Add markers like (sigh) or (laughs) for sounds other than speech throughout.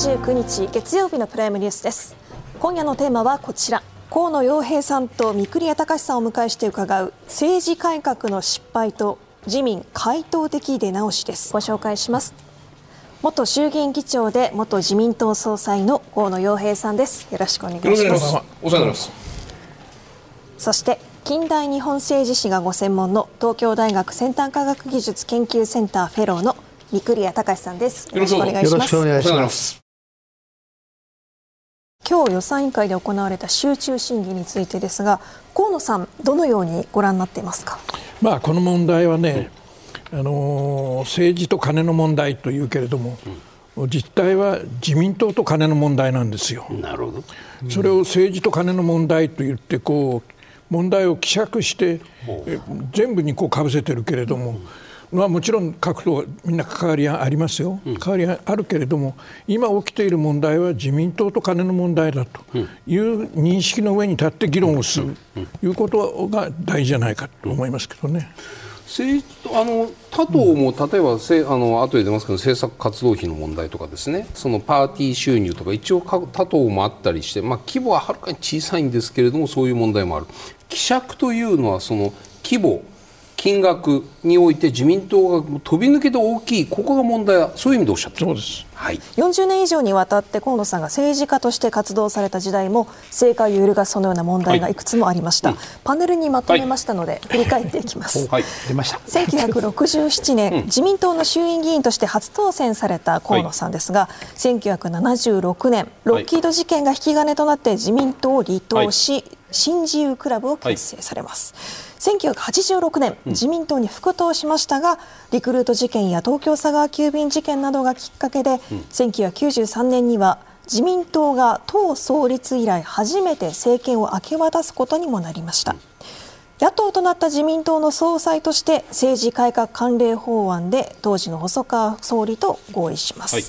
1月29日月曜日のプライムニュースです。今夜のテーマはこちら。河野洋平さんと三栗隆さんをお迎えして伺う政治改革の失敗と自民回答的出直しです。ご紹介します。元衆議院議長で元自民党総裁の河野洋平さんです。よろしくお願いします。お世話になります。そして近代日本政治史がご専門の東京大学先端科学技術研究センターフェローの三栗谷隆さんです。よろしくお願いします今日予算委員会で行われた集中審議についてですが河野さんどのようにご覧になっていますか？まあこの問題はね、あの政治と金の問題というけれども、実態は自民党と金の問題なんですよ。なるほど。それを政治と金の問題と言ってこう問題を希釈して全部にこうかぶせてるけれども、まあ、もちろん各党みんな関わりはありますよ、関わりはあるけれども今起きている問題は自民党と金の問題だという認識の上に立って議論をする。ということが大事じゃないかと思いますけどね。政治あの他党も例えばせあの後で出ますけど政策活動費の問題とかですね。そのパーティー収入とか一応他党もあったりして、まあ、規模ははるかに小さいんですけれどもそういう問題もある。希釈というのはその規模金額において自民党が飛び抜けて大きいここが問題だ。そういう意味でおっしゃってそうです。はい、40年以上にわたって河野さんが政治家として活動された時代も政界を揺るがすそのような問題がいくつもありました、はい。うん、パネルにまとめましたので、はい、振り返っていきます、はい、出ました。1967年、うん、自民党の衆院議員として初当選された河野さんですが、はい、1976年ロッキード事件が引き金となって自民党を離党し、新自由クラブを結成されます、はい、1986年、自民党に復党しましたがリクルート事件や東京佐川急便事件などがきっかけで、うん、1993年には自民党が党創立以来初めて政権を明け渡すことにもなりました、うん、野党となった自民党の総裁として政治改革関連法案で当時の細川総理と合意します、はい。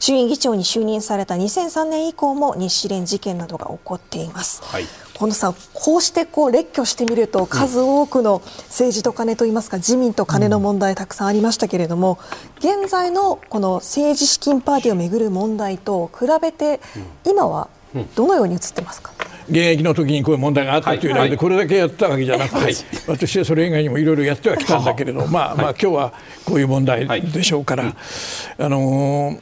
衆院議長に就任された2003年以降も日支連事件などが起こっています。はい近野さん、こうしてこう列挙してみると数多くの政治と金といいますか自民と金の問題たくさんありましたけれども現在のこの政治資金パーティーをめぐる問題と比べて今はどのように映ってますか？現役の時にこういう問題があったというだけでこれだけやったわけじゃなくて、私はそれ以外にもいろいろやってはきたんだけれど、まあまあ今日はこういう問題でしょうから、あの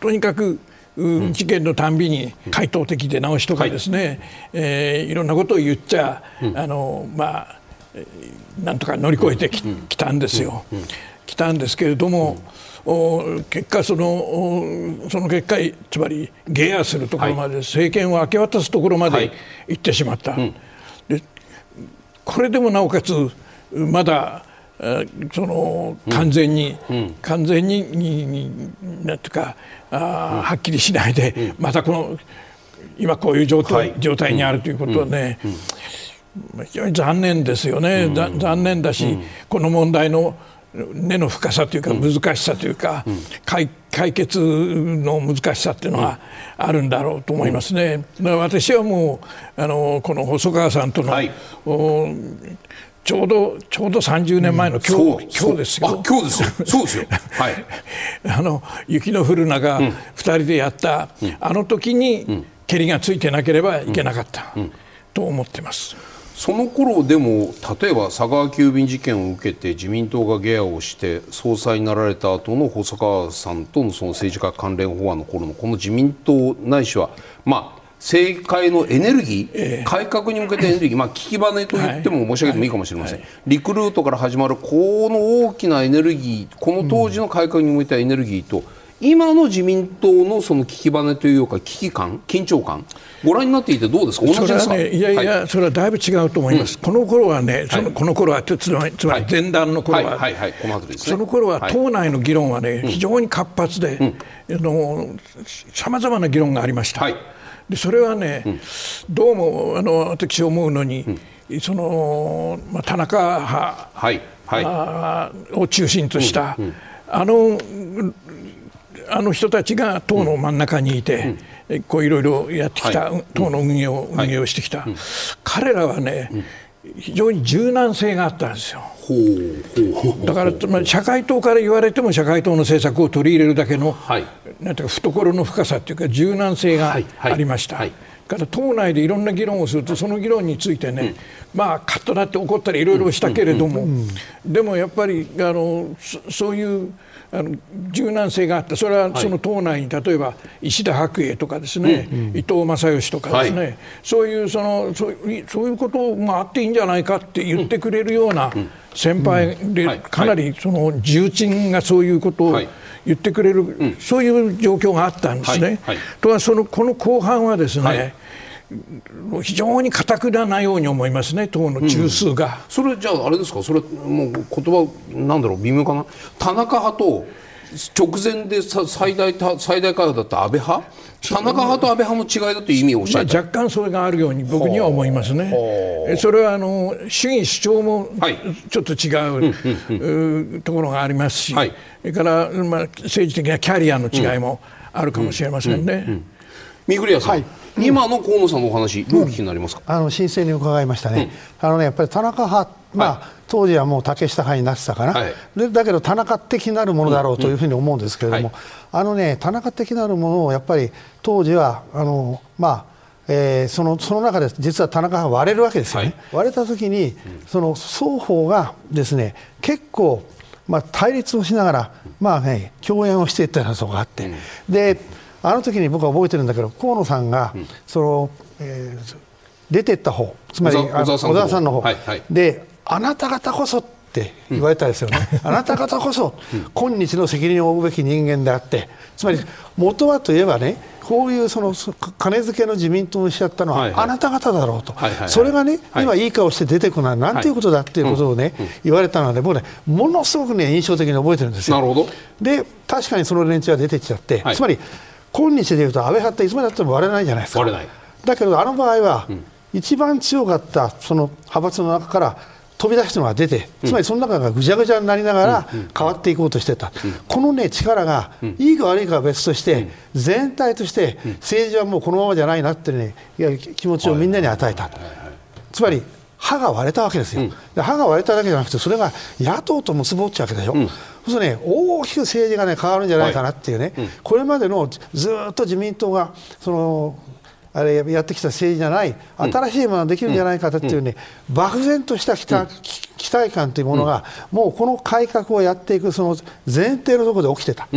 とにかく事件のたんびに回答的で直しとかですね、はい、えー、いろんなことを言っちゃ、あのまあなんとか乗り越えてき,、きたんですよ。来たんですけれども、お結果そのその結果つまりゲアするところまで、政権を明け渡すところまで行ってしまった、でこれでもなおかつまだその完全に、うん、完全にになんていうかあ、うん、はっきりしないで、うん、またこの今こういう状態はい、状態にあるということはね、非常に残念ですよね、残念だし、この問題の根の深さというか難しさというか、解解決の難しさっていうのはあるんだろうと思いますね。私はもうあのこの細川さんとの、はい、ちょうどちょうど30年前の今日、うん、今日ですよ。今日ですよ。そうですよ。はい。(laughs) あの雪の降る中、二、うん、人でやった、うん、あの時に蹴りがついてなければいけなかった、と思ってます。その頃でも例えば佐川急便事件を受けて自民党がゲアをして総裁になられた後の細川さんとのその政治家関連法案の頃のこの自民党ないしはまあ政界のエネルギー、えー、改革に向けてエネルギー、まあ、聞き金と言っても申し上げてもいいかもしれません、リクルートから始まるこの大きなエネルギーこの当時の改革に向いたエネルギーと、うん、今の自民党のその聞き金というか危機感緊張感ご覧になっていてどうですか？同じですか、ね、いやいや、はい、それはだいぶ違うと思います、うん、この頃はねその、この頃はつまりつまり前段の頃は、はい。はい。その頃は党内の議論はね、非常に活発でさまざまな議論がありました。はいでそれはね、うん、どうもあの私思うのに、うん、その、まあ、田中派、はいはい、を中心とした、うん、あのあの人たちが党の真ん中にいて、こういろいろやってきた、はい、党の運営を、運営をしてきた、彼らはね、非常に柔軟性があったんですよ。だから、まあ、社会党から言われても社会党の政策を取り入れるだけの、はい、なんていうか懐の深さというか柔軟性がありました。はい。はいから党内でいろんな議論をするとその議論についてね、うん、まあカッとなって怒ったりいろいろしたけれども、でもやっぱりあのそういうあの柔軟性があった。それはその党内に例えば石田白英とかですね、うん伊藤正義とかですね、はい、そういうそのそうそういうことがあっていいんじゃないかって言ってくれるような先輩でかなりその重鎮がそういうことを言ってくれる、そういう状況があったんですね。とはそのこの後半はですね、非常にかたくななように思いますね、党の中枢が、うん、それじゃあ、あれですか、それ、もう言葉なんだろう、微妙かな、田中派と直前で最大最大会派だった安倍派、田中派と安倍派の違いだという意味をおっしゃる、まあ、若干それがあるように僕には思いますね。それはあの主義主張もちょっと違う、ところがありますし、はい、それから、まあ、政治的なキャリアの違いもあるかもしれませんね。三栗屋さん、はい今の河野さんのお話、どうお聞きになりますか、あの申請に伺いましたね、あのねやっぱり田中派、まあ、当時はもう竹下派になってたかな、はい、でだけど田中的なるものだろうというふうに思うんですけれども、あのね、田中的なるものをやっぱり当時は、あのまあえー、そのその中で実は田中派割れるわけですよね、はい、割れたときに、その双方がですね結構、まあ、対立をしながら、まあね、共演をしていったようなところがあって。であの時に僕は覚えてるんだけど河野さんが、うん、その、えー、出てった方つまり小沢さんの方、はいはい、であなた方こそって言われたんですよね、うん、あなた方こそ今日の責任を負うべき人間であって。つまり元はといえばねこういうその金付けの自民党にしちゃったのはあなた方だろうと、それがね、今、いい顔して出てくるのはなんていうことだっていうことをね、言われたので、僕ね、ものすごくね、印象的に覚えてるんですよ。なるほど。で、確かにその連中は出てきちゃって、つまり、今日でいうと安倍派っていつまでたっても割れないじゃないですか。だけどあの場合は、一番強かったその派閥の中から飛び出したのが出て、つまりその中がぐちゃぐちゃになりながら変わっていこうとしてた、この、ね、力がいいか悪いかは別として、全体として政治はもうこのままじゃないなって、ね、いや気持ちをみんなに与えた、つまり歯が割れたわけですよ、歯が割れただけじゃなくてそれが野党と結ぼっちゃうわけでしょ。そうするとね、大きく政治が、ね、変わるんじゃないかなっていうね、はい。うん、これまでのずっと自民党がそのあれやってきた政治じゃない、新しいものができるんじゃないかっていうね、漠然とした期待,、期待感というものが、もうこの改革をやっていくその前提のところで起きてた、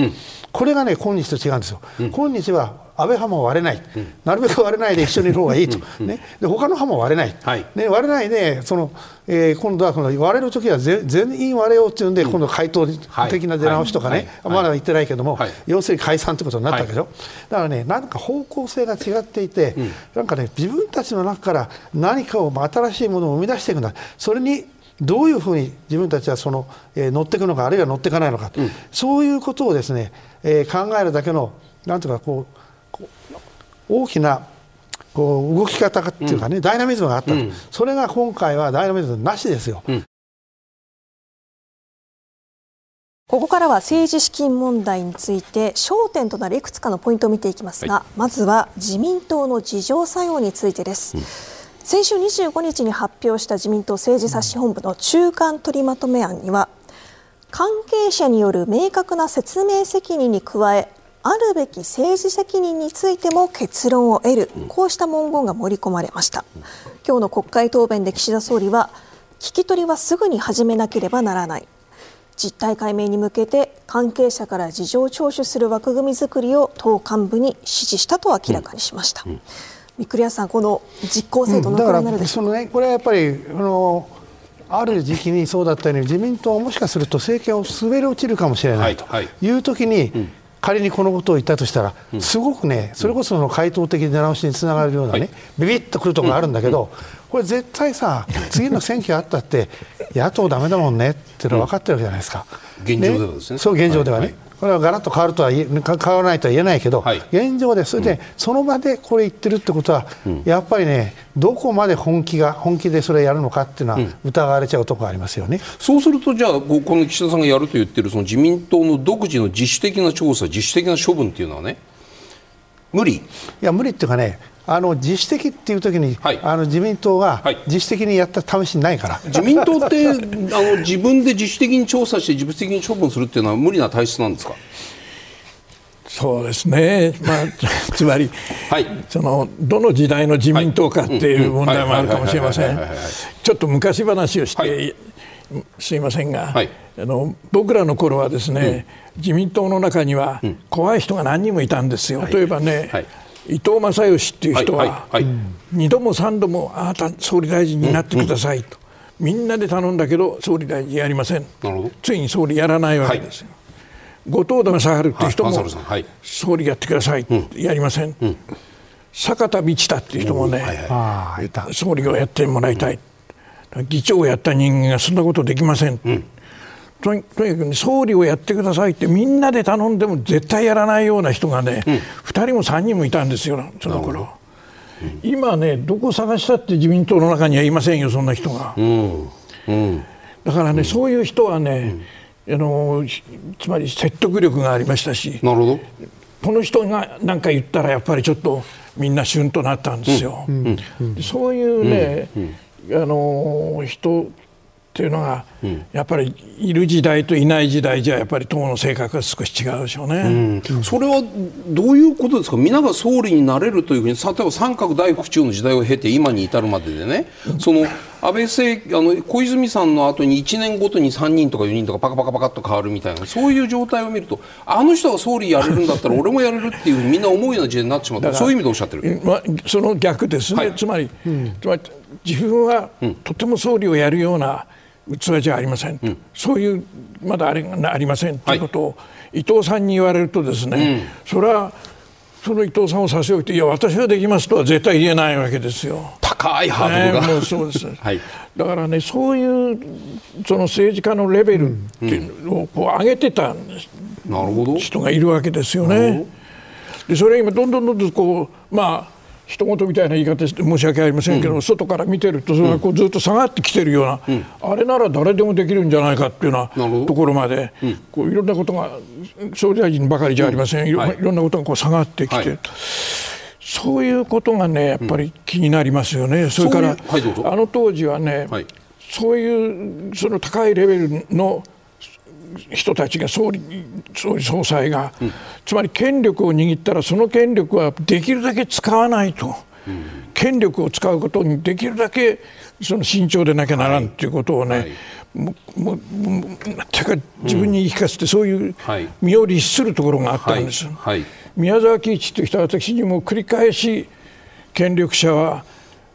これがね、今日と違うんですよ。今日は安倍派も割れない、うん、なるべく割れないで一緒にいる方がいいと、ね、で他の派も割れない、はい、ね、割れないでその、えー、今度はこの割れるときは全員割れようっていうんで、今度回答的な出直しとかね、はい、まだ言ってないけども、はい、要するに解散ということになったわけでしょ、だからね、なんか方向性が違っていて、うん、なんかね、自分たちの中から何かを新しいものを生み出していくんだ、それにどういうふうに自分たちはその、えー、乗っていくのか、あるいは乗っていかないのか、うん、そういうことをですね、えー、考えるだけの、なんとかこう、大きなこう動き方っていうかね、うん、ダイナミズムがあった、うん、それが今回はダイナミズムなしですよ。うん、ここからは政治資金問題について焦点となるいくつかのポイントを見ていきますが、はい、まずは自民党の自浄作用についてです。先週25日に発表した自民党政治冊子本部の中間取りまとめ案には関係者による明確な説明責任に加えあるべき政治責任についても結論を得る、こうした文言が盛り込まれました。今日の国会答弁で岸田総理は聞き取りはすぐに始めなければならない。実態解明に向けて関係者から事情聴取する枠組み作りを党幹部に指示したと明らかにしました。うん。うん三栗屋さん、この実効性どのくらいになるでしょう、うん、ね、これはやっぱりあのある時期にそうだったように自民党はもしかすると政権を滑り落ちるかもしれないとい。うときに、仮にこのことを言ったとしたら、すごくね、それこその回答的出直しにつながるようなね、ビビッとくるところがあるんだけど、これ絶対さ、次の選挙あったって、野党だめだもんねっていうのは分かってるわけじゃないですか。現状ではですね。そう現状ではね。これはガラッと変わるとは変わらないとは言えないけど、はい、現状でそれで、その場でこれ言ってるってことは、うん、やっぱりねどこまで本気が本気でそれやるのかっていうのは疑われちゃうところありますよね、うん、そうするとじゃあこの岸田さんがやると言ってるその自民党の独自の自主的な調査自主的な処分っていうのはね無理？いや無理っていうかねあの自主的っていう時に、はい、あの自民党が自主的にやった試しないから、はい、自民党って (laughs) あの自分で自主的に調査して自主的に処分するっていうのは無理な体質なんですか？そうですね、まあ、(laughs) つまり、はい、そのどの時代の自民党かっていう問題もあるかもしれません。ちょっと昔話をして、すいませんが、はい、あの僕らの頃はですね、うん、自民党の中には怖い人が何人もいたんですよ。例えばね、伊藤正義っていう人は、2度も3度もあなた総理大臣になってくださいと、みんなで頼んだけど総理大臣やりません。ついに総理やらないわけですよ、後藤田正治っていう人も、総理やってください、やりません、坂田道太っていう人もね、総理をやってもらいたい、議長をやった人間がそんなことできません、とにかく、ね、総理をやってくださいってみんなで頼んでも絶対やらないような人がね、うん、2人も3人もいたんですよ、その頃、うん、今ね、どこ探したって自民党の中にはいませんよ、そんな人が。うん。うん、だからね、そういう人はね、あのつまり説得力がありましたし、なるほど。この人が何か言ったら、やっぱりちょっとみんな旬となったんですよ。そういうね、あの人っていうのが、うん、やっぱりいる時代といない時代じゃやっぱり党の性格が少し違うでしょうね、うん、それはどういうことですか？皆が総理になれるというふうに例えば三角大府中の時代を経て今に至るまででね、その安倍政あの小泉さんの後に1年ごとに3人とか4人とかパカパカパカっと変わるみたいなそういう状態を見るとあの人が総理やれるんだったら俺もやれるっていうみんな思うような時代になってしまった。そういう意味でおっしゃってる、まあ、その逆ですね、はい、つまり、うん、つまり自分はとても総理をやるような、器じゃありません、うん、そういうまだあれがありませんということを、伊藤さんに言われるとですね、うん、それはその伊藤さんを差し置いていや私はできますとは絶対言えないわけですよ。高いハードルが、ね、もうそうです、(laughs) はい、だからねそういうその政治家のレベルっていうのをこう上げてた人がいるわけですよね。でそれ今どんどんどんどんこうまあ人事みたいな言い方して申し訳ありませんけど、うん、外から見てるとそれがこうずっと下がってきてるような、うん、あれなら誰でもできるんじゃないかっていうようなところまで、うん、こういろんなことが総理大臣ばかりじゃありません、いろ、はい、いろんなことがこう下がってきて。はい。そういうことがねやっぱり気になりますよね、それから、はい、あの当時はね、はい、そういうその高いレベルの人たちが総理総理総裁が、うん、つまり権力を握ったらその権力はできるだけ使わないと、うん、権力を使うことにできるだけその慎重でなきゃならんということをね、はい、もももてか自分に言い聞かせてそういう身を律するところがあったんです。はいはい、宮沢喜一という人は私にも繰り返し権力者は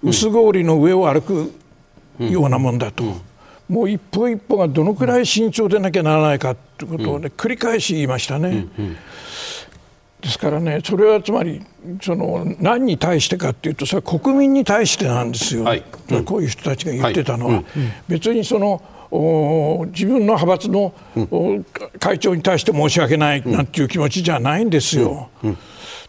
薄氷の上を歩くようなもんだと。うんもう一歩一歩がどのくらい慎重でなきゃならないかということをね、繰り返し言いましたね。ですからね、それはつまりその何に対してかっていうとそれは国民に対してなんですよ、はい、こういう人たちが言ってたのは、はい。うん、別にその自分の派閥の、うん、会長に対して申し訳ないなんていう気持ちじゃないんですよ。うん。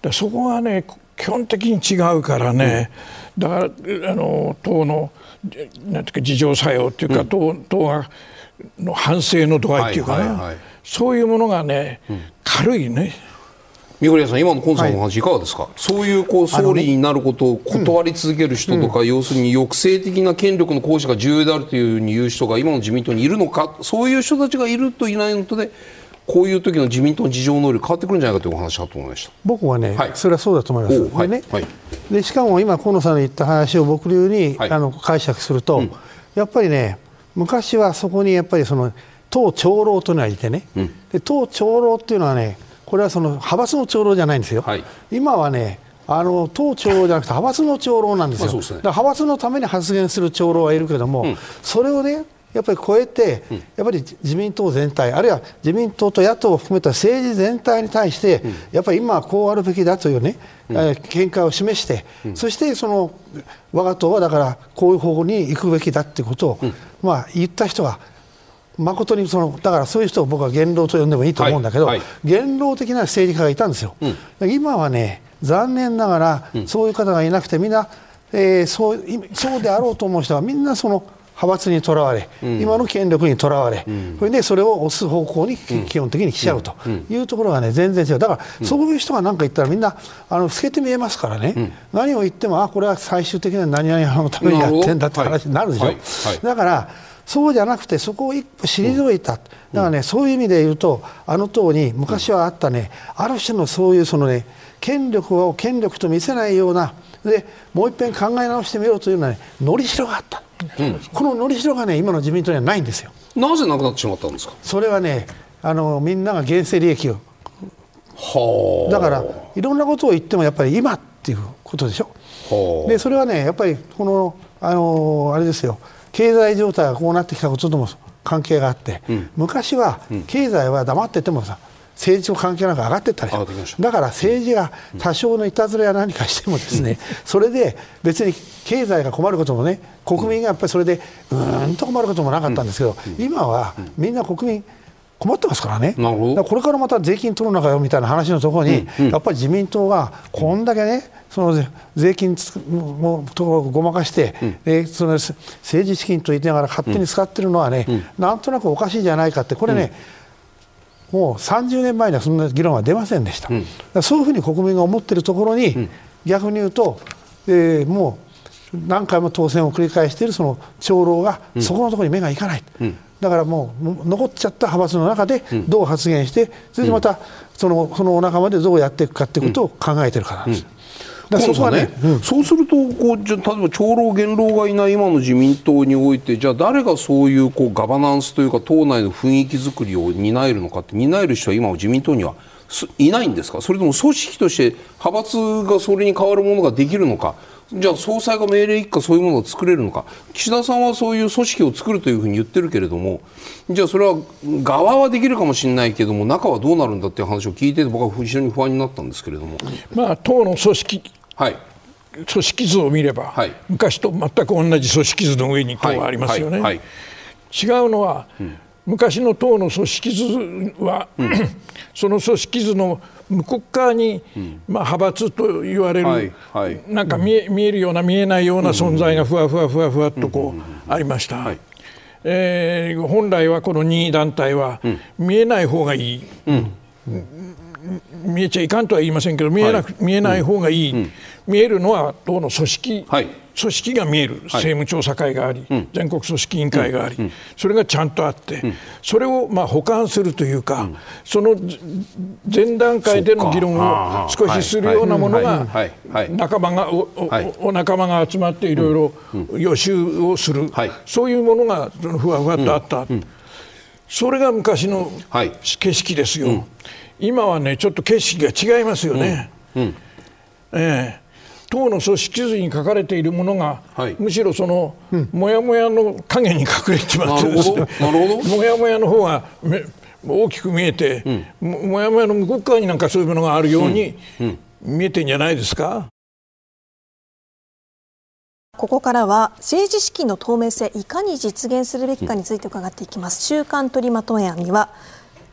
うん、そこがね基本的に違うからね、だからあの党のなんていうか自浄作用っていうか、うん、党党がの反省の度合いっていうかね、はいはいはい、そういうものがね、うん、軽いね。三堀さん、今のコンさんの話、いかがですか、はい、そういうこう総理になることを断り続ける人とか、うん、要するに抑制的な権力の行使が重要であるというふうに言う人が今の自民党にいるのか、そういう人たちがいるといないのとで、こういう時の自民党の事情能力変わってくるんじゃないかというお話だと思いました。僕はね、はい、それはそうだと思います。はい、でね、はい、でしかも今、河野さんの言った話を僕流に、あの解釈すると、うん、やっぱりね、昔はそこにやっぱりその党長老というのがいてね、うん、で党長老っていうのはね、これはその派閥の長老じゃないんですよ、今はね、あの党長老じゃなくて派閥の長老なんですよ、ね、派閥のために発言する長老はいるけども、うん、それをね、やっぱり超えて、やっぱり自民党全体、あるいは自民党と野党を含めた政治全体に対して、やっぱり今はこうあるべきだというね、うん、見解を示して、そしてその我が党はだからこういう方向に行くべきだということを、まあ、言った人は、誠にそのだからそういう人を僕は言論と呼んでもいいと思うんだけど、はい。はい、言論的な政治家がいたんですよ。うん、今はね残念ながらそういう方がいなくてみんな、えー、そうそうであろうと思う人はみんなその派閥にとらわれ、うん、今の権力にとらわれ、うん、それでそれを押す方向に基本的に来ちゃうというところがね全然違う。だからそういう人が何か言ったらみんなあの透けて見えますからね、何を言ってもあこれは最終的には何々のためにやってんだって話になるでしょ、はい。はい、だからそうじゃなくてそこを一歩退いた、だからねそういう意味で言うとあの党に昔はあったねある種のそういうそのね権力を権力と見せないようなでもう一遍考え直してみようというのは、ね、のりしろがあった、うん、こののりしろがね今の自民党にはないんですよ。なぜなくなってしまったんですか？それはねあのみんなが現世利益を。はだからいろんなことを言ってもやっぱり今っていうことでしょ。でそれはねやっぱりこのあのあれですよ。経済状態がこうなってきたこととも関係があって、うん、昔は経済は黙っててもさ、政治と関係なく上がっていったでしょ。だから政治が多少のいたずらや何かしてもですね、それで別に経済が困ることもね国民がやっぱりそれでうーんと困ることもなかったんですけど、今はみんな国民困ってますからね、からこれからまた税金取るのかよみたいな話のところに、やっぱり自民党がこんだけね、その税金もとごまかして、でその政治資金と言いながら勝手に使ってるのはね、なんとなくおかしいじゃないかって、これね、もう30年前にはそんな議論は出ませんでした、うん、そういうふうに国民が思っているところに、うん、逆に言うと、えー、もう何回も当選を繰り返しているその長老がそこのところに目がいかない、うん、だからもう残っちゃった派閥の中でどう発言して、それでまたそのそのお仲間でどうやっていくかということを考えているからなんです。そこはね、うん、そうするとこうじゃ例えば長老元老がいない今の自民党においてじゃあ誰がそういうこうガバナンスというか党内の雰囲気作りを担えるのかって担える人は今の自民党にはいないんですか？それとも組織として派閥がそれに代わるものができるのか？じゃあ総裁が命令一家そういうものを作れるのか？岸田さんはそういう組織を作るというふうに言ってるけれどもじゃあそれは側はできるかもしれないけれども中はどうなるんだっていう話を聞いて僕は非常に不安になったんですけれども。まあ、党の組織はい、組織図を見れば、はい、昔と全く同じ組織図の上に党がありますよね。はいはい、違うのは、うん、昔の党の組織図は、うん、(clears throat) その組織図の向こう側に、うん、まあ、派閥と言われる、なんか見え見えるような見えないような存在がふわふわふわふわっとこうありました。えー、本来はこの任意団体は見えない方がいい。見えちゃいかんとは言いませんけど見えなく、はい、見えない方がいい、うん、見えるのは党の組織、はい、組織が見える、政務調査会があり、全国組織委員会があり、それがちゃんとあって、それをまあ補完するというか、その前段階での議論を少しするようなものが仲間がお仲間が集まっていろいろ予習をする、そういうものがふわふわとあった、それが昔の景色ですよ。今はねちょっと景色が違いますよね。うんうん、えー党の組織図に書かれているものが、はい、むしろその、うん、もやもやの影に隠れちまってですねもやもやの方が大きく見えて、うん、もやもやの向こう側になんかそういうものがあるように、見えてんじゃないですか？ここからは政治資金の透明性いかに実現するべきかについて伺っていきます。週刊取りまとめ案には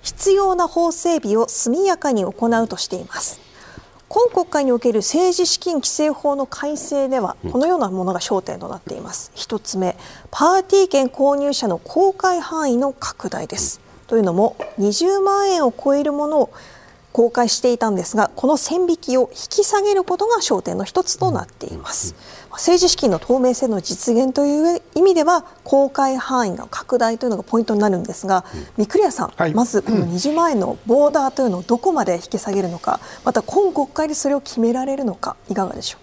必要な法整備を速やかに行うとしています。今国会における政治資金規正法の改正ではこのようなものが焦点となっています。一つ目パーティー券購入者の公開範囲の拡大です。というのも20万円を超えるものを公開していたんですがこの線引きを引き下げることが焦点の一つとなっています。政治資金の透明性の実現という意味では公開範囲の拡大というのがポイントになるんですが、三栗谷さん、はい、まずこの20万円のボーダーというのをどこまで引き下げるのかまた今国会でそれを決められるのかいかがでしょ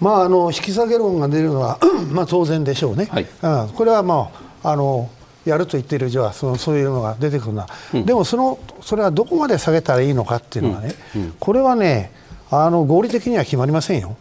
う？まあ、あの引き下げ論が出るのは (clears throat) まあ当然でしょうね、はい、これは、まあ、あのやると言っている以上はそのそういうのが出てくるな、うん、でもそのそれはどこまで下げたらいいのかっていうのはね、うん。うん、これはねあの合理的には決まりませんよ。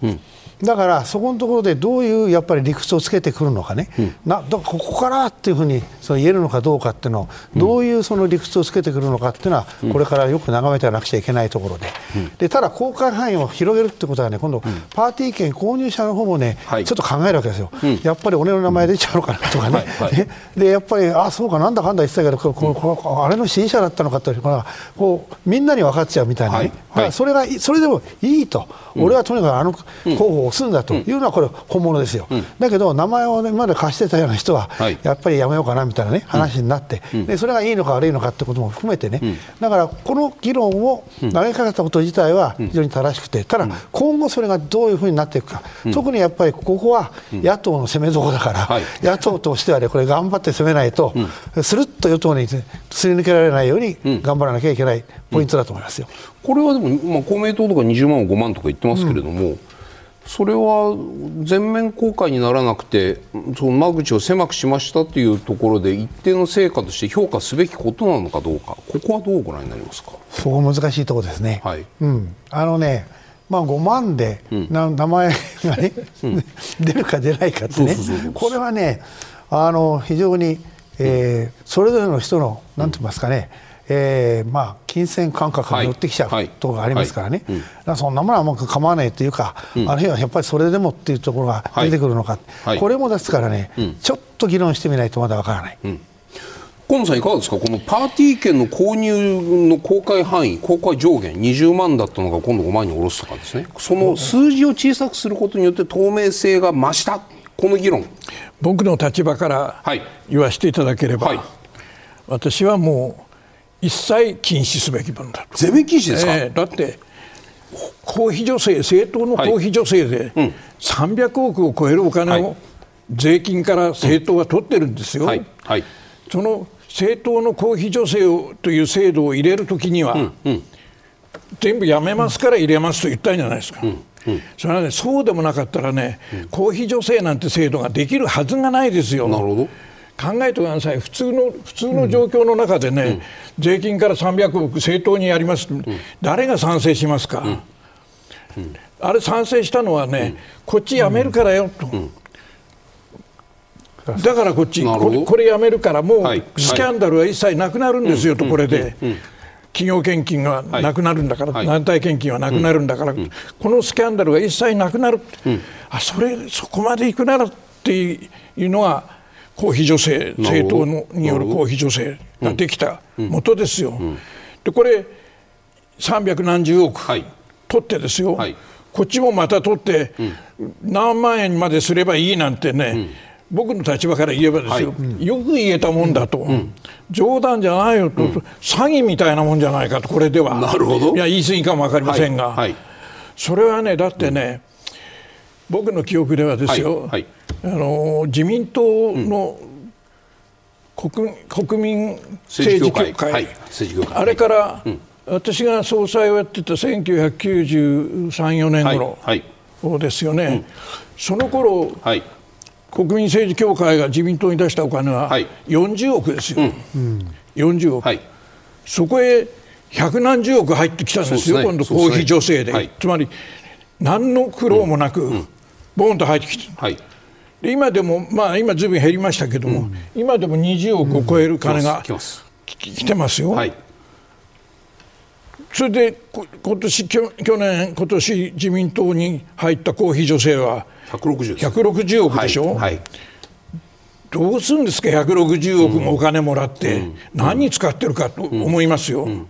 だからそこのところでどういうやっぱり理屈をつけてくるのかね、うん、なここからっていうふうにその言えるのかどうかっていうのを、どういうその理屈をつけてくるのかっていうのは、これからよく眺めていかなくちゃいけないところで、うん、でただ、公開範囲を広げるってことはね、今度、パーティー券購入者の方もね、ちょっと考えるわけですよ、やっぱり俺の名前出ちゃうのかなとかね、(laughs) でやっぱり、あそうか、なんだかんだ言ってたけど、ここあれの支持者だったのかってこうみんなに分かっちゃうみたいなね、はいはい、それがそれでもいいと、俺はとにかくあの候補を押すんだというのはこれ本物ですよ、うん、だけど名前を、ね、まだ貸してたような人は、やっぱりやめようかなみたいな、ね、話になって、うん、でそれがいいのか悪いのかってことも含めてね、だからこの議論を投げかけたこと自体は非常に正しくて、ただ今後それがどういうふうになっていくか、特にやっぱりここは野党の攻めどころだから、野党としては、ね、これ頑張って攻めないと、するっと与党にすり抜けられないように頑張らなきゃいけないポイントだと思いますよ。これはでも、まあ、公明党とか20万、5万とか言ってますけれども、それは全面公開にならなくてその間口を狭くしましたというところで一定の成果として評価すべきことなのかどうかここはどうご覧になりますか？そこ難しいところですね、はい。うん、あのねまあ、5万で、名前がね、うん、(laughs) 出るか出ないかってね。これはねあの非常に、えー、それぞれの人の何て言いますかね、えーまあ、金銭感覚が寄ってきちゃう、はい、ところがありますからね、はい。はい、そんなものはもう構わないというか、うん、あるいはやっぱりそれでもっていうところが出てくるのか、これもですからね、うん、ちょっと議論してみないとまだわからない。うん。河野さん、いかがですか、このパーティー券の購入の公開範囲、公開上限、20万だったのが今度5万に下ろすとかですね、その数字を小さくすることによって透明性が増した、この議論。僕の立場から言わせていただければ、はい、私はもう一切禁止すべきものだと。全面禁止ですか、えー、だって公費助成政党の公費助成で300億を超えるお金を税金から政党は取ってるんですよ、はい。はい、その政党の公費助成をという制度を入れるときには、うん。うん、全部やめますから入れますと言ったんじゃないですか。うん。うん、それはねそうでもなかったらね、うん、公費助成なんて制度ができるはずがないですよ。なるほど考えてください。普通の普通の状況の中でね、うん、税金から300億正当にやります、うん、誰が賛成しますか、うん、あれ賛成したのはね、こっちやめるからよと。だからこっちこれやめるからもうスキャンダルは一切なくなるんですよとこれで。企業献金がなくなるんだから、はい、団体献金はなくなるんだから、うん、このスキャンダルが一切なくなる、うん、あそれそこまでいくならっていうのは公費助成政党のによる公費助成ができたもとですよ。でこれ300何十億取ってですよ、はい、こっちもまた取って、何万円まですればいいなんてね、僕の立場から言えばですよ、はい、よく言えたもんだと、うん、冗談じゃないよと、うん、詐欺みたいなもんじゃないかと、これでは、なるほど。いや言い過ぎかも分かりませんが、はい。はい、それはね、だってね、僕の記憶ではですよ、あの自民党の国,、国民政治協会、あれから、私が総裁をやってた1993、4年頃ですよね、その頃、国民政治協会が自民党に出したお金は40億ですよ、うん、40億、はい、そこへ百何十億入ってきたんですよ、すね、今度、公費助成で、はい、つまり何の苦労もなく、ボーンと入ってきて、はい、で今でも、まあ、今ずいぶん減りましたけども、うん、今でも20億を超える金が、来てますよ。はい、それで今年去年、今年自民党に入った公費助成は 160, 160億でしょ、はいはい、どうするんですか、160億もお金もらって、うん、何に使ってるかと思いますよ、うん、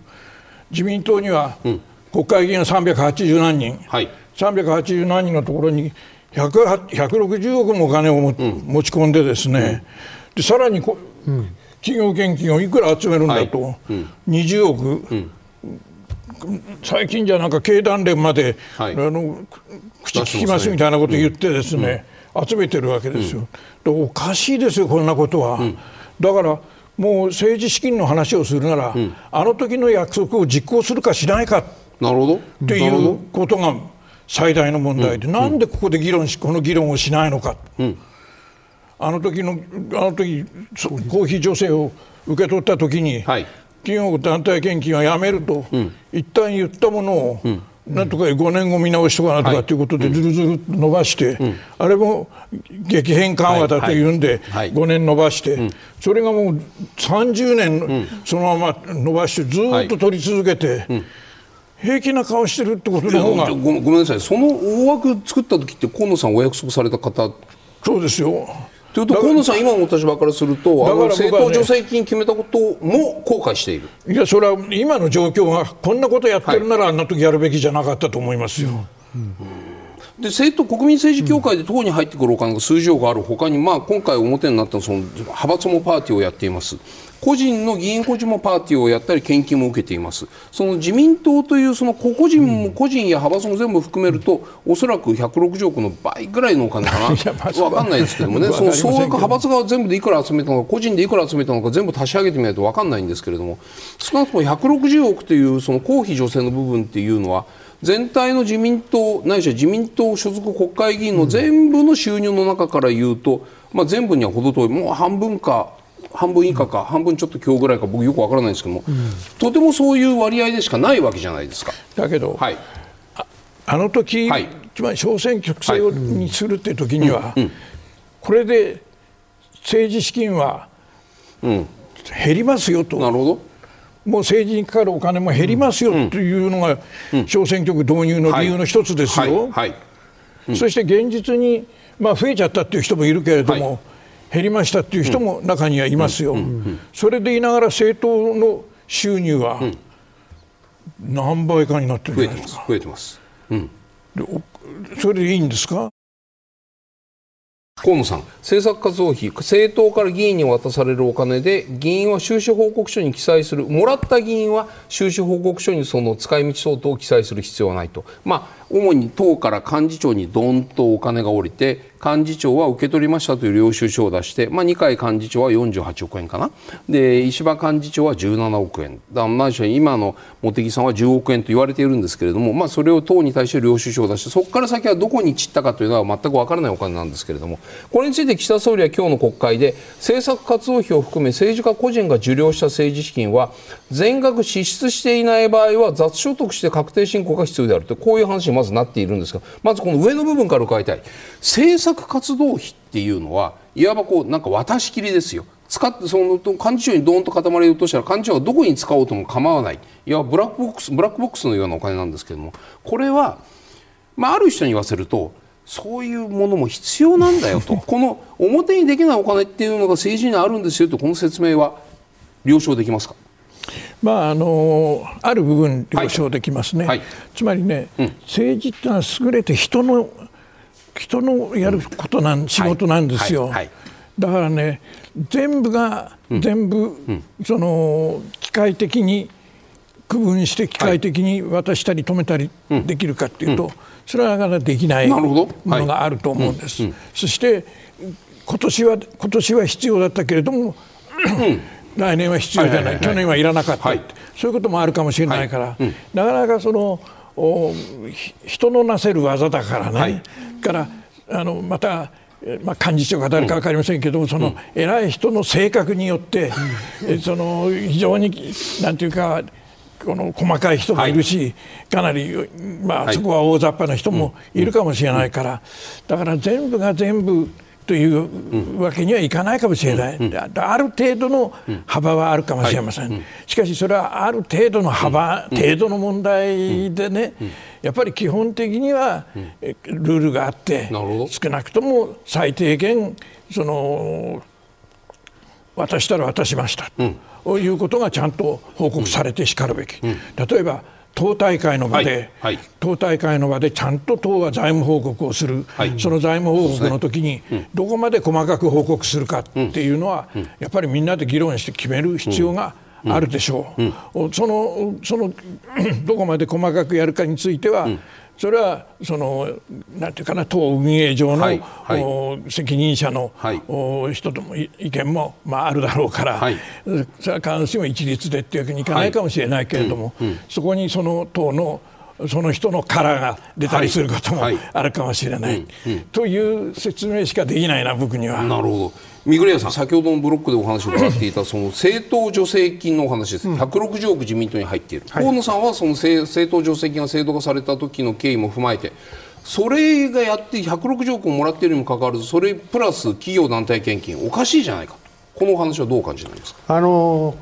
自民党には国会議員380何人、はい、380何人のところに160億もお金を、持ち込んでですね、でさらにこ、うん、企業献金をいくら集めるんだと、はい。うん、20億、うん、最近じゃなんか経団連まで、はい、あの口聞きますみたいなこと言ってですね、集めてるわけですよ、でおかしいですよこんなことは、だからもう政治資金の話をするなら、あの時の約束を実行するかしないかなるほど。っていうことが最大の問題で、うん、なんでここで議論しこの議論をしないのか、うん、あの時のあの時公費助成を受け取った時に、はい、企業団体献金はやめると、うん、一旦言ったものを、うん。なんとか5年後見直しとかなとかということでずるずる伸ばして、うん、あれも激変緩和だとい。うんで5年伸ばして、それがもう30年そのまま伸ばしてずっと取り続けて、平気な顔してるってことの方が。ごごめんなさい。その大枠作った時って河野さんお約束された方？そうですよ。というと河野さん今のお立場からするとあの政党助成金決めたことも後悔している。いやそれは今の状況がこんなことやってるなら、はい、あんな時やるべきじゃなかったと思いますよ、うんうんで政党国民政治協会で党に入ってくるお金が数十億あるほかに、まあ、今回表になったその派閥もパーティーをやっています。個人の議員個人もパーティーをやったり献金も受けています。その自民党というその個々人も個人や派閥も全部含めるとおそらく160億の倍ぐらいのお金かな。分かんないですけどもね。その総額派閥が全部でいくら集めたのか個人でいくら集めたのか全部足し上げてみないと分かんないんですけれども少なくとも160億というその公費助成の部分っていうのは全体の自民党ないしは自民党所属国会議員の全部の収入の中から言うと、まあ、全部には程遠い。もう半分か半分以下か、半分ちょっと強ぐらいか僕よくわからないんですけども、とてもそういう割合でしかないわけじゃないですか。だけど、はい、ああの時、はい、つまり小選挙区制にするっていう時には、これで政治資金は減りますよと。なるほどもう政治にかかるお金も減りますよというのが小選挙区導入の理由の一つですよ。そして現実に、まあ、増えちゃったっていう人もいるけれども、減りましたっていう人も中にはいますよ。それで言いながら政党の収入は何倍かになってるじゃないですか。増えてます。うん、それでいいんですか？河野さん政策活動費政党から議員に渡されるお金で議員は収支報告書に記載するもらった議員は収支報告書にその使い道相当を記載する必要はないと、まあ、主に党から幹事長にどんとお金が下りて幹事長は受け取りましたという領収書を出して、まあ、二階幹事長は48億円かな。で石破幹事長は17億円。だまあ今の茂木さんは10億円と言われているんですけれども、まあ、それを党に対して領収書を出してそこから先はどこに散ったかというのは全く分からないお金なんですけれどもこれについて岸田総理は今日の国会で政策活動費を含め政治家個人が受領した政治資金は全額支出していない場合は雑所得して確定申告が必要であると。こういう話にまずなっているんですがまずこの上の部分から伺いたい。政策策活動費っていうのはいわばこうなんか渡し切りですよ。使ってその幹事長にドーンと塊を落としたら幹事長がどこに使おうとも構わない。いわばブラックボックスブラックボックスのようなお金なんですけどもこれは、まあ、ある人に言わせるとそういうものも必要なんだよと。(laughs) この表にできないお金っていうのが政治にあるんですよとこの説明は了承できますか？まああのある部分了承できますね、はい。はい、つまりね、うん、政治ってのは優れて人の人のやることなん、仕事なんですよ。だからね全部が全部、その機械的に区分して機械的に渡したり止めたりできるかっていうと、それはなかなかできないものがあると思うんです。そして今年は今年は必要だったけれども、来年は必要じゃない、去年はいらなかった、そういうこともあるかもしれないから、なかなかその人のなせる技だからね、はい、からあのまたまあ、幹事長か誰か分かりませんけど、うん、その偉い人の性格によって、うん、その非常になんていうかこの細かい人もいるし、はい、かなり、まあ、そこは大雑把な人もいるかもしれないから、だから全部が全部。というわけにはいかないかもしれない、うん、ある程度の幅はあるかもしれません、はい、しかしそれはある程度の幅、程度の問題でね、やっぱり基本的にはルールがあって、少なくとも最低限その渡したら渡しました、ということがちゃんと報告されてしかるべき。例えば党大会の場で、はいはい、党大会の場でちゃんと党は財務報告をする、はい、その財務報告の時に、どこまで細かく報告するかっていうのは、うん、やっぱりみんなで議論して決める必要があるでしょう。うん、そのその (clears throat) どこまで細かくやるかについては、それはそのなんていうかな党運営上の、はいはい、責任者の、はい、人とも意見も、まあ、あるだろうから、はい、それは必ずしも一律でっていうわけにいかないかもしれないけれども、うんうん、そこにその党のその人のカラーが出たりすることもあるかもしれない、という説明しかできないな僕には。なるほど。三栗屋さん先ほどのブロックでお話を伺っていたその政党助成金のお話です、160億自民党に入っている、はい、河野さんはその政党助成金が制度化された時の経緯も踏まえてそれがやって160億をもらっているにもかかわらずそれプラス企業団体献金おかしいじゃないか。このお話はどう感じになりますか？あの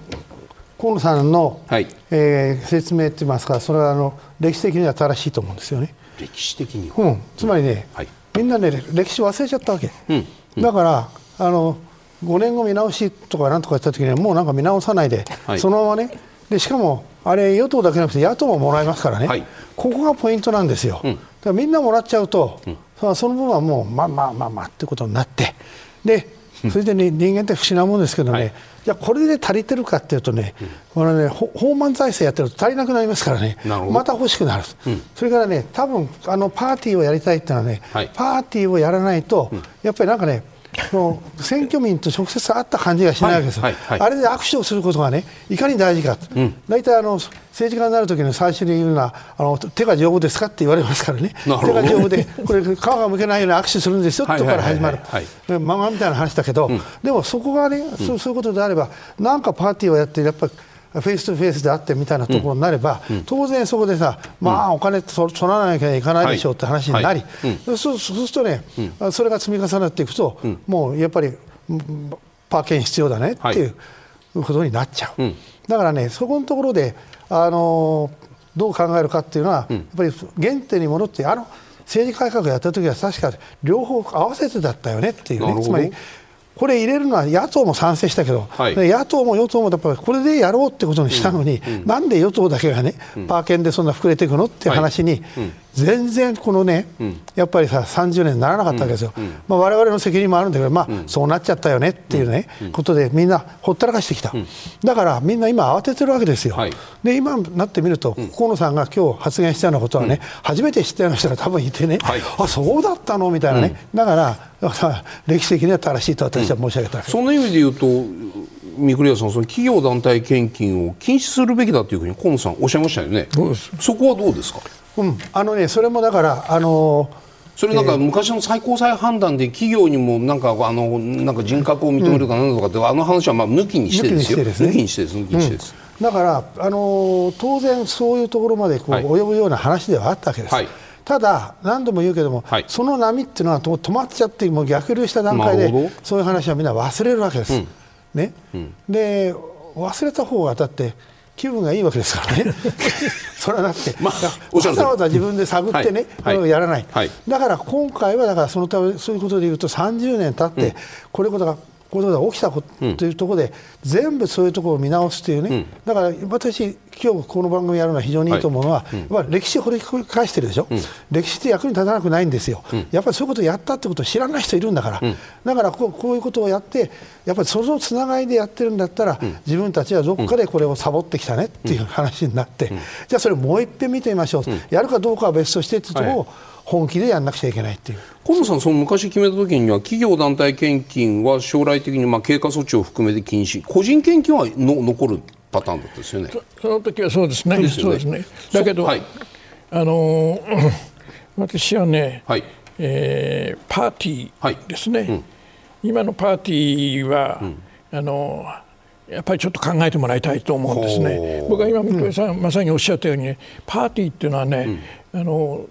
河野さんの、はい。えー、説明といいますかそれはあの歴史的には正しいと思うんですよね。歴史的には、うん、つまりね、はい、みんなね歴史忘れちゃったわけ、うん。うん、だからあの5年後見直しとかなんとか言った時にはもうなんか見直さないで、はい、そのままね。でしかもあれ与党だけじゃなくて野党ももらえますからね、はい、ここがポイントなんですよ、うん、だからみんなもらっちゃうと、うん、その分はもうまあまあまあまあってことになって。でそれで、ね、人間って不思議なもんですけどね、はい、じゃこれで足りてるかっていうとね、うん、これね放満財政やってると足りなくなりますからね。また欲しくなる、うん、それからね多分あのパーティーをやりたいっていうのはね、はい、パーティーをやらないと、やっぱりなんかねの選挙民と直接会った感じがしないわけですよ、はいはいはい、あれで握手をすることがねいかに大事か、うん、大体あの政治家になるときに最初に言うのはあの手が丈夫ですかって言われますからね。手が丈夫でこれ皮がむけないように握手するんですよとから始まる。漫画みたいな話だけど、うん、でもそこがね、そういうことであればなんかパーティーをやってやっぱり face to face であってみたいなところになれば、うん、当然そこでさ、まあ、お金取らなきゃいけないでしょうって話になり、そうするとね、それが積み重なっていくと、もうやっぱりパー券必要だねっていうことになっちゃう、だからね、そこのところで、あのどう考えるかっていうのは、やっぱり原点に戻って、あの政治改革をやった時は確か両方合わせてだったよねっていうね、つまりこれ入れるのは野党も賛成したけど、はい、野党も与党もやっぱりこれでやろうってことにしたのに、うん。うん、なんで与党だけがね、うん、パーケンでそんな膨れていくのって話に、はい全然このね、うん、やっぱりさ30年にならなかったわけですよ、うん。うん。まあ、我々の責任もあるんだけど、まあ、うん、そうなっちゃったよねっていうね、うん、ことでみんなほったらかしてきた、だからみんな今慌ててるわけですよ、はい、で今になってみると河野さんが今日発言したようなことはね、初めて知ったような人が多分いてね、はい、あそうだったのみたいなね、だから歴史的には正しいと私は申し上げた、その意味で言うと三栗さんその企業団体献金を禁止するべきだというふうに河野さんおっしゃいましたよね。そこはどうですか？うん、あのね、それもだから、あのそれなんか昔の最高裁判断で企業にもなんかあのなんか人格を認めるかなんとかって、あの話はまあ抜きにしてですよ。抜きにしてです抜きにしてです、だからあの当然そういうところまでこう、及ぶような話ではあったわけです、はい、ただ何度も言うけども、はい、その波っていうのは止まっちゃってもう逆流した段階でそういう話はみんな忘れるわけです、うん、ね、うん、で忘れた方がだって気分がいいわけですからね。(laughs) それはだって、まあ、わざわざ自分で探ってね、はい、やらない、はい、だから今回はだからそのためそういうことでいうと30年経って、これことがこういうことが起きたことというところで、全部そういうところを見直すというね、だから私、今日この番組やるのは非常にいいと思うのは、はい、歴史を掘り返してるでしょ、うん、歴史って役に立たなくないんですよ、うん、やっぱりそういうことをやったってことを知らない人いるんだから、うん、だからこうこういうことをやって、やっぱりそのつながりでやってるんだったら、自分たちはどこかでこれをサボってきたねっていう話になって、じゃあそれもう一遍見てみましょう、やるかどうかは別としてっていうところを、本気でやんなくちゃいけないっていう。河野さん、その昔決めた時には企業団体献金は将来的にまあ経過措置を含めて禁止。個人献金はの残るパターンだったですよね。その時はそうですね。そうですね。だけど、はい、あの (coughs) 私はね、はい。えー、パーティーですね、はい。うん、今のパーティーは、うん、あのやっぱりちょっと考えてもらいたいと思うんですね。僕は今、三戸さん、まさにおっしゃったように、ね、パーティーっていうのはね、あの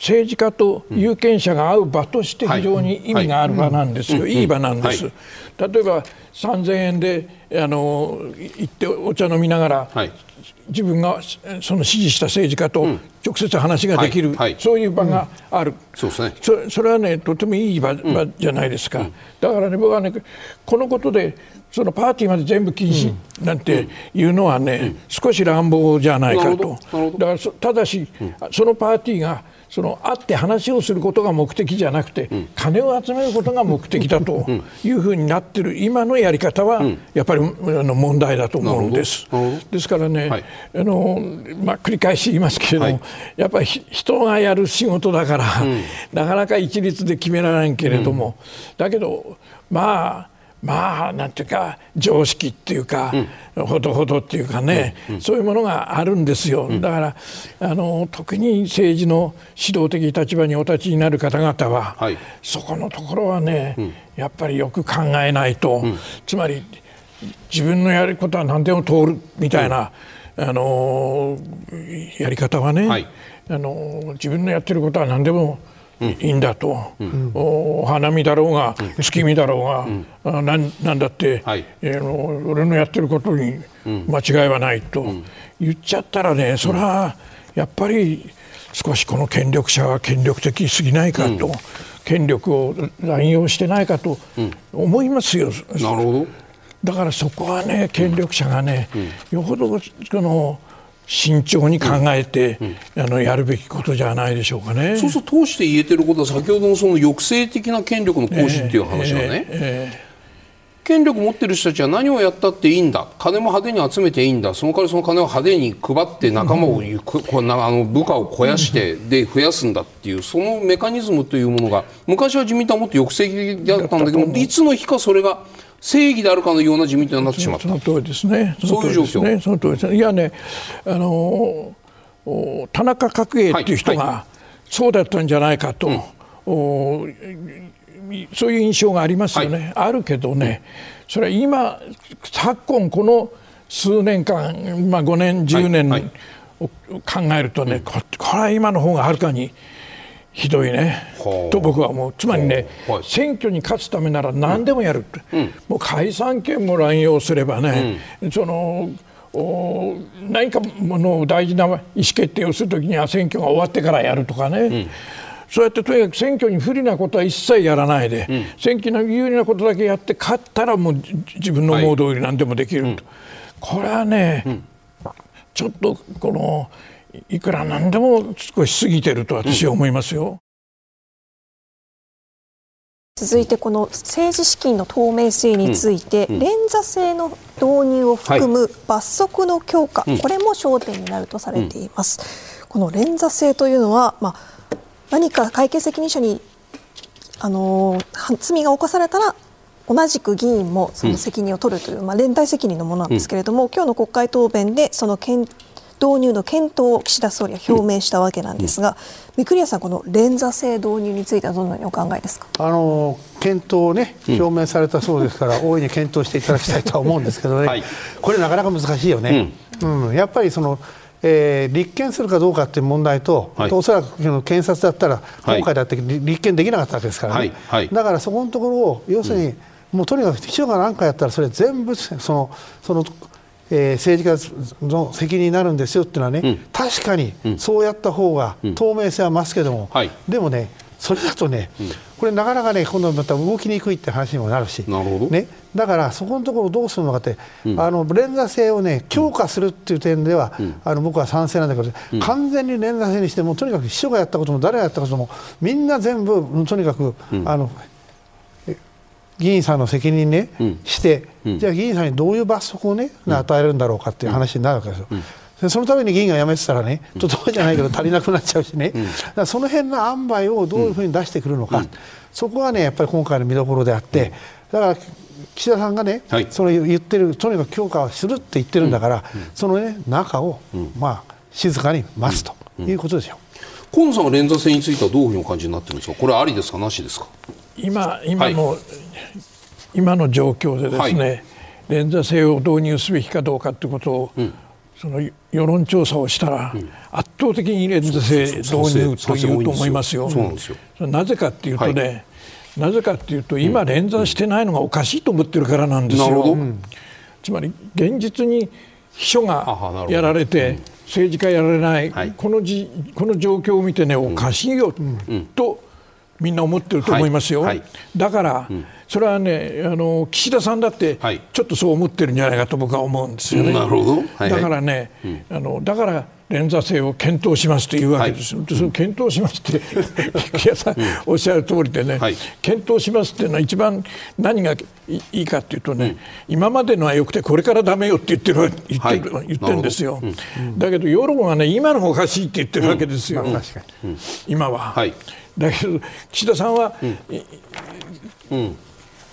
政治家と有権者が会う場として非常に意味がある場なんですよ、い。い場なんです。例えば3000円であの行ってお茶飲みながら、自分がその支持した政治家と直接話ができる、そういう場がある、そうですね、そそれはねとてもいい場,、場じゃないですか、だからね僕はねこのことでそのパーティーまで全部禁止なんていうのはね、少し乱暴じゃないかと。だからただし、そのパーティーがその会って話をすることが目的じゃなくて、うん、金を集めることが目的だというふうになってる。今のやり方は、やっぱり、あの問題だと思うんです。ですからね、はい、あのまあ、繰り返し言いますけれども、はい、やっぱり人がやる仕事だから、うん、なかなか一律で決められないけれども、だけどまあまあなんていうか常識っていうか、うん、ほどほどっていうかね、うん。うん、そういうものがあるんですよ、だからあの特に政治の指導的立場にお立ちになる方々は、はい、そこのところはね、やっぱりよく考えないと、つまり自分のやることは何でも通るみたいな、あのやり方はね、はい、あの自分のやってることは何でもいいんだと、うん、お花見だろうが、月見だろうが、うん、なんなんだって、はい、えー、俺のやってることに間違いはないと言っちゃったらねそれはやっぱり少しこの権力者は権力的すぎないかと、うん、権力を乱用してないかと思いますよ。なるほど。だからそこはね権力者がね、よほどその慎重に考えて、あのやるべきことじゃないでしょうかね。そうすると通して言えてることは先ほどのその抑制的な権力の行使っていう話はね、えーえー権力持ってる人たちは何をやったっていいんだ？金も派手に集めていいんだ？その代わりその金を派手に配って仲間を、うん、こなあの部下を肥やしてで増やすんだっていうそのメカニズムというものが昔は自民党はもっと抑制的だったんだけどいつの日かそれが正義であるかのような自民党になってしまった。その通りですね。そういう状況、ね、その通りですね。いやねあの田中角栄っていう人がそうだったんじゃないかと、はいはいそういう印象がありますよね、はい、あるけどね、それは今、昨今、この数年間、まあ、5年、10年を考えるとね、ここれは今の方がはるかにひどいね、と僕は思う、つまりね、選挙に勝つためなら何でもやる、うん、もう解散権も乱用すればね、うん、そのお何かもの大事な意思決定をするときには選挙が終わってからやるとかね、うん。そうやってとにかく選挙に不利なことは一切やらないで、うん、選挙の有利なことだけやって勝ったらもう自分の思う通り何でもできると、はい、これはね、うん、ちょっとこのいくらなんでも少し過ぎてると私は思いますよ。続いてこの政治資金の透明性について、連座制の導入を含む罰則の強化、これも焦点になるとされています。この連座制というのは、まあ何か会計責任者にあの罪が犯されたら同じく議員もその責任を取るという、うん、まあ、連帯責任のものなんですけれども、うん、今日の国会答弁でその導入の検討を岸田総理は表明したわけなんですが、三栗谷さん、この連座制導入についてはどのようにお考えですか？あの検討を、ね、表明されたそうですから、(laughs) 大いに検討していただきたいとは思うんですけどね、はい、これ、なかなか難しいよね。うん、うん、やっぱりそのえー、立件するかどうかという問題と、はい、おそらく検察だったら、今回だって立件できなかったわけですからね、はい。はい、だからそこのところを、要するに、うん、もうとにかく秘書が何かやったら、それ全部そのその、えー、政治家の責任になるんですよっていうのはね、うん、確かにそうやった方が透明性は増すけども、でもね、それだとね、これなかなかね今度また動きにくいって話。にもなるしね、だからそこのところどうするのかって、うん、あの連座制をね強化するっていう点では、うん、あの僕は賛成なんだけど、うん、完全に連座制にしてもとにかく秘書がやったことも誰がやったこともみんな全部とにかく、あの議員さんの責任ね、して、じゃあ議員さんにどういう罰則をね、与えるんだろうかっていう話になるわけですよ。そのために議員が辞めてたらね、とてもじゃないけど足りなくなっちゃうしね、うん、その辺の塩梅をどういうふうに出してくるのか、うん、そこはねやっぱり今回の見どころであって、だから岸田さんがね、はい、その言ってるとにかく強化をするって言ってるんだから、そのね中を、まあ静かに待つということですよ。河野さんは連座制についてはどういうふうにお感じになってるんですか、これありですか、なしですか？今今の、はい、今の状況でですね、はい、連座制を導入すべきかどうかということを、うん。その世論調査をしたら、圧倒的に連座制導入というと思いますよ。なぜかっていうとね、はい、なぜかっていうと今連座してないのがおかしいと思ってるからなんですよ。つまり現実に秘書がやられて政治家やられない、はい、このじこの状況を見てねおかしいよとみんな思ってると思いますよ。だから、それはねあの岸田さんだってちょっとそう思ってるんじゃないかと僕は思うんですよね。なるほど、はいはい、だからね、うん、あのだから連座制を検討しますというわけです、はい、その検討しますって (laughs) 木屋さんおっしゃる通りでね、はい、検討しますっていうのは一番何がいいかっていうとね、うん、今までのはよくてこれからだめよって言ってる言ってる,、言ってるんですよ、うん、だけど世論はね今のがおかしいって言ってるわけですよ、今は。だけど岸田さんは、うん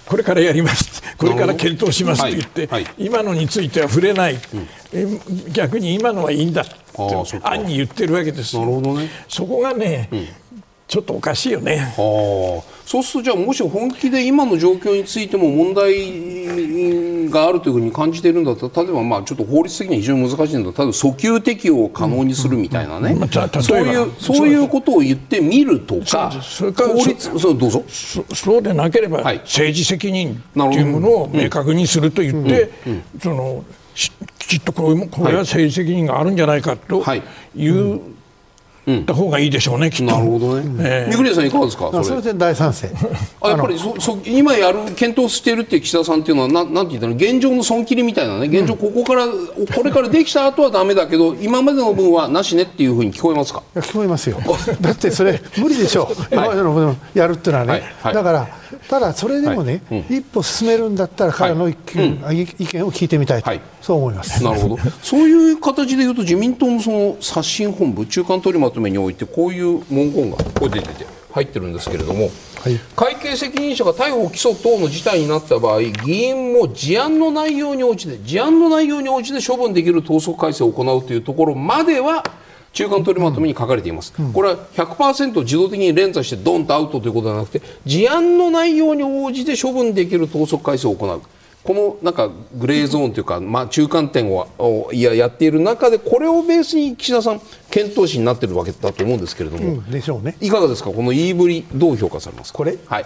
これからやります。(laughs) これから検討しますと言って、はい。はい、今のについては触れない、うん、逆に今のはいいんだと暗に言ってるわけですなるほどね。そこがね、うんちょっとおかしいよね。そうするとじゃあもし本気で今の状況についても問題があるというふうに感じているんだったら例えばまあちょっと法律的には非常に難しいんだ例えば訴求適用を可能にするみたいなね、うん。うん、そういうそういうことを言ってみるとか。それから法律そうどうぞ。そうでなければ、政治責任というものを明確にすると言って、そのきちっとこれは政治責任があるんじゃないかという、た方がいいでしょうね、きっと。なるほどね。えー、三栗さんいかがですか？それで大賛成。あやっぱりそそ今やる検討しているって岸田さんっていうのはななんて言ったの現状の損切りみたいなね現状ここから、うん、これからできた後はだめだけど今までの分はなしねっていうふうに聞こえますか？聞こえますよ。だってそれ無理でしょう。今までの分やるっていうのはね。はいはい、だからただそれでもね、はいうん、一歩進めるんだったら彼の意見,、はい、意見を聞いてみたいと、はい、そう思います。なるほど。そういう形でいうと自民党のその刷新本部中間取りまとめにおいてこういう文言がここで出て入ってるんですけれども、はい、会計責任者が逮捕・起訴等の事態になった場合議員も事案の内容に応じて事案の内容に応じて処分できる党則改正を行うというところまでは中間取りまとめに書かれています、うん、これは100%自動的に連鎖してドンとアウトということではなくて事案の内容に応じて処分できる党則改正を行うこのなんかグレーゾーンというか、まあ、中間点をややっている中でこれをベースに岸田さん検討しになっているわけだと思うんですけれども、うん、でしょうね。いかがですか？この言いぶりどう評価されますか？これ？はい。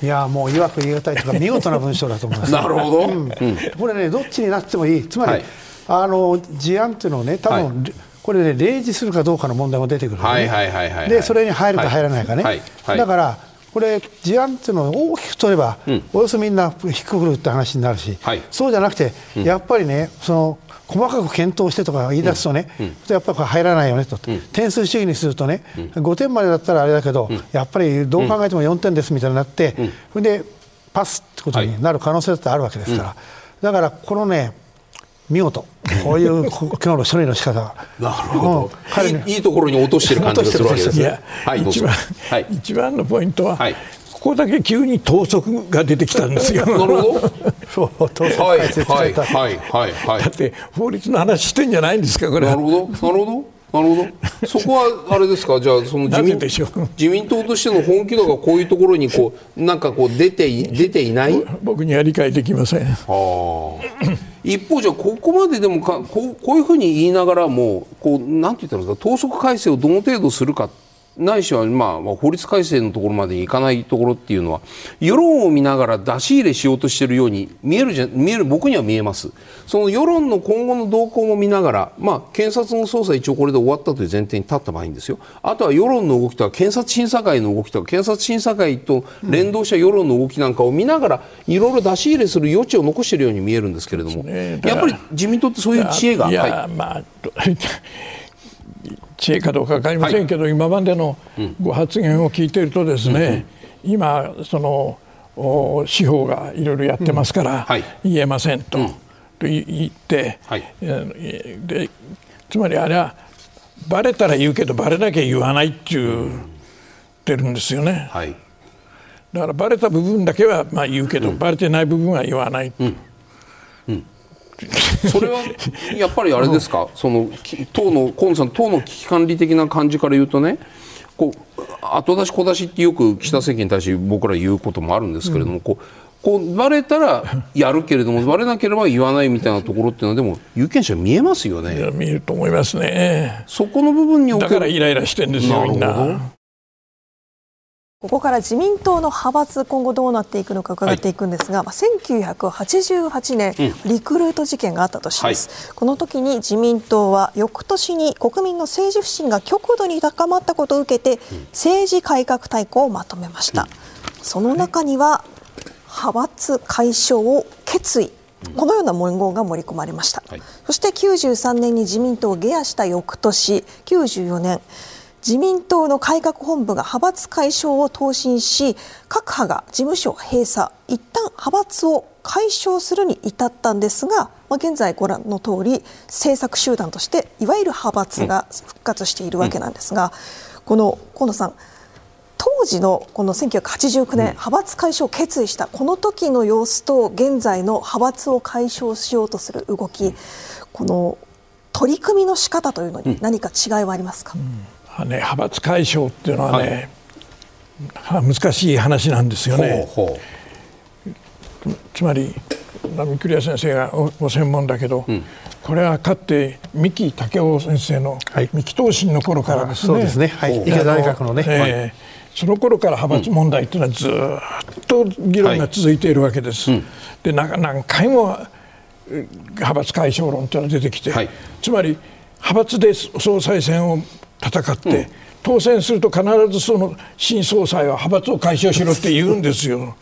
いやもういわく言い難いというか見事な文章だと思います。(laughs) なるほど、うん、これねどっちになってもいい。つまり、はい、あの事案っていうのをね多分、はい。これね例示するかどうかの問題も出てくる、ね、でそれに入るか入らないかね、はい。はい、だからこれ事案っていうのを大きく取れば、うん、およそみんな低くくるって話になるし、はい、そうじゃなくて、うん、やっぱりねその細かく検討してとか言い出すとね、うん、やっぱり入らないよねと、点数主義にするとね、うん、5点までだったらあれだけど、やっぱりどう考えても4点ですみたいになって、それでパスってことになる可能性だってあるわけですから、だからこのね見事こういう (laughs) 今日の処理の仕方なるほど、彼いいところに落としてる感じがするわけですね。はい、一番、はい、一番のポイントは、はい、ここだけ急に盗則が出てきたんですよ。(laughs) なるほど。(laughs) そう盗則はいはいはいはいはい。だって法律の話してんじゃないんですかこれ。なるほどなるほど。なるほど。そこはあれですか？じゃあその自民自民党としての本気度がこういうところにこうなんかこう出て出ていない？僕には理解できません。ああ。一方じゃここまででもかこうこういうふうに言いながらもこうなんて言ったんですか党則改正をどの程度するかないしは、まあ、法律改正のところまでいかないところっていうのは世論を見ながら出し入れしようとしているように見えるじゃ見える僕には見えます。その世論の今後の動向も見ながら、まあ、検察の捜査一応これで終わったという前提に立った場合ですよ。あとは世論の動きとか検察審査会の動きとか検察審査会と連動した世論の動きなんかを見ながらいろいろ出し入れする余地を残しているように見えるんですけれども、やっぱり自民党ってそういう知恵が。い。や、はい、まあ知恵かどうか分かりませんけど、はい、今までのご発言を聞いているとですね、うん、今その司法がいろいろやってますから、言えませんと,、と言って、はい、でつまりあれはバレたら言うけどバレなきゃ言わないって言ってるんですよね。はい、だからバレた部分だけはまあ言うけど、うん、バレてない部分は言わない。うんうんそれはやっぱりあれですか、(laughs) その党の河野さん党の危機管理的な感じから言うとねこう後出し小出しってよく岸田政権に対して僕ら言うこともあるんですけれども、うん、こうこうバレたらやるけれどもバレなければ言わないみたいなところっていうのはでも有権者見えますよね。見えると思いますね。そこの部分にだからイライラしてんですよみんな。ここから自民党の派閥今後どうなっていくのか伺っていくんですが、はい、1988年、うん、リクルート事件があった年です、はい、この時に自民党は翌年に国民の政治不信が極度に高まったことを受けて、うん、政治改革大綱をまとめました、うん、その中には派閥解消を決意。このような文言が盛り込まれました、はい、そして93年に自民党を下野した翌年94年自民党の改革本部が派閥解消を答申し各派が事務所閉鎖一旦派閥を解消するに至ったんですが、まあ、現在ご覧の通り政策集団としていわゆる派閥が復活しているわけなんですが、うん、この河野さん当時のこの1989年、派閥解消を決意したこの時の様子と現在の派閥を解消しようとする動きこの取り組みの仕方というのに何か違いはありますか、うんね、派閥解消っていうのはね、はい、難しい話なんですよね。ほうほう。つまり三栗先生がご専門だけど、うん、これはかって三木武夫先生の三木東進の頃からですね。そうですね。はい、池田大学のね。えー、その頃から派閥問題というのはずっと議論が続いているわけです。はい、で何回も派閥解消論というのが出てきて、はい、つまり派閥で総裁選を戦って、当選すると必ずその新総裁は派閥を解消しろって言うんですよ。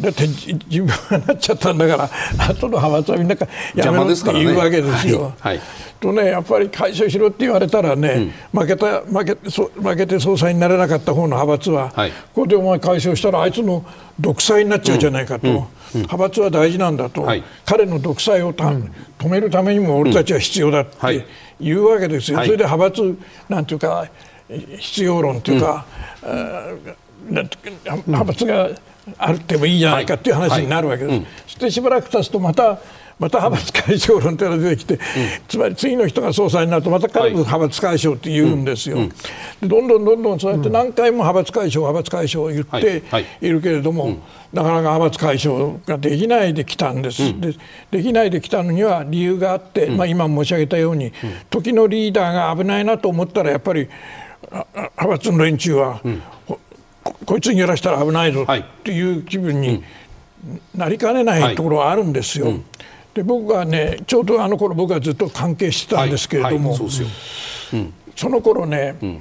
だって自分がなっちゃったんだから後の派閥はみんなやめろって言うわけですよ。はいはい。とねやっぱり解消しろって言われたらね、うん、負けた負け負けて総裁になれなかった方の派閥は、はい、ここでお前解消したらあいつの独裁になっちゃうじゃないかと、うんうん、派閥は大事なんだと、はい、彼の独裁を止めるためにも俺たちは必要だって言うわけですよ、それで派閥なんていうか必要論というか、派閥があってもいいじゃないかっていう話になるわけです。そしてしばらく経つとまたまた派閥解消論というのが出てきて、うん、つまり次の人が総裁になるとまた彼も派閥解消って言うんですよ、はいうん、どんどんどんどんそうやって何回も派閥解消派閥解消を言ってい。るけれども、はいはい、なかなか派閥解消ができないできたんです、でできないできたのには理由があって、まあ、今申し上げたように、時のリーダーが危ないなと思ったらやっぱり派閥の連中は、こいつにやらしたら危ないぞっていう気分になりかねないところはあるんですよ。で僕はねちょうどあの頃僕はずっと関係してたんですけれども、はいはいそうん、その頃ね、うん、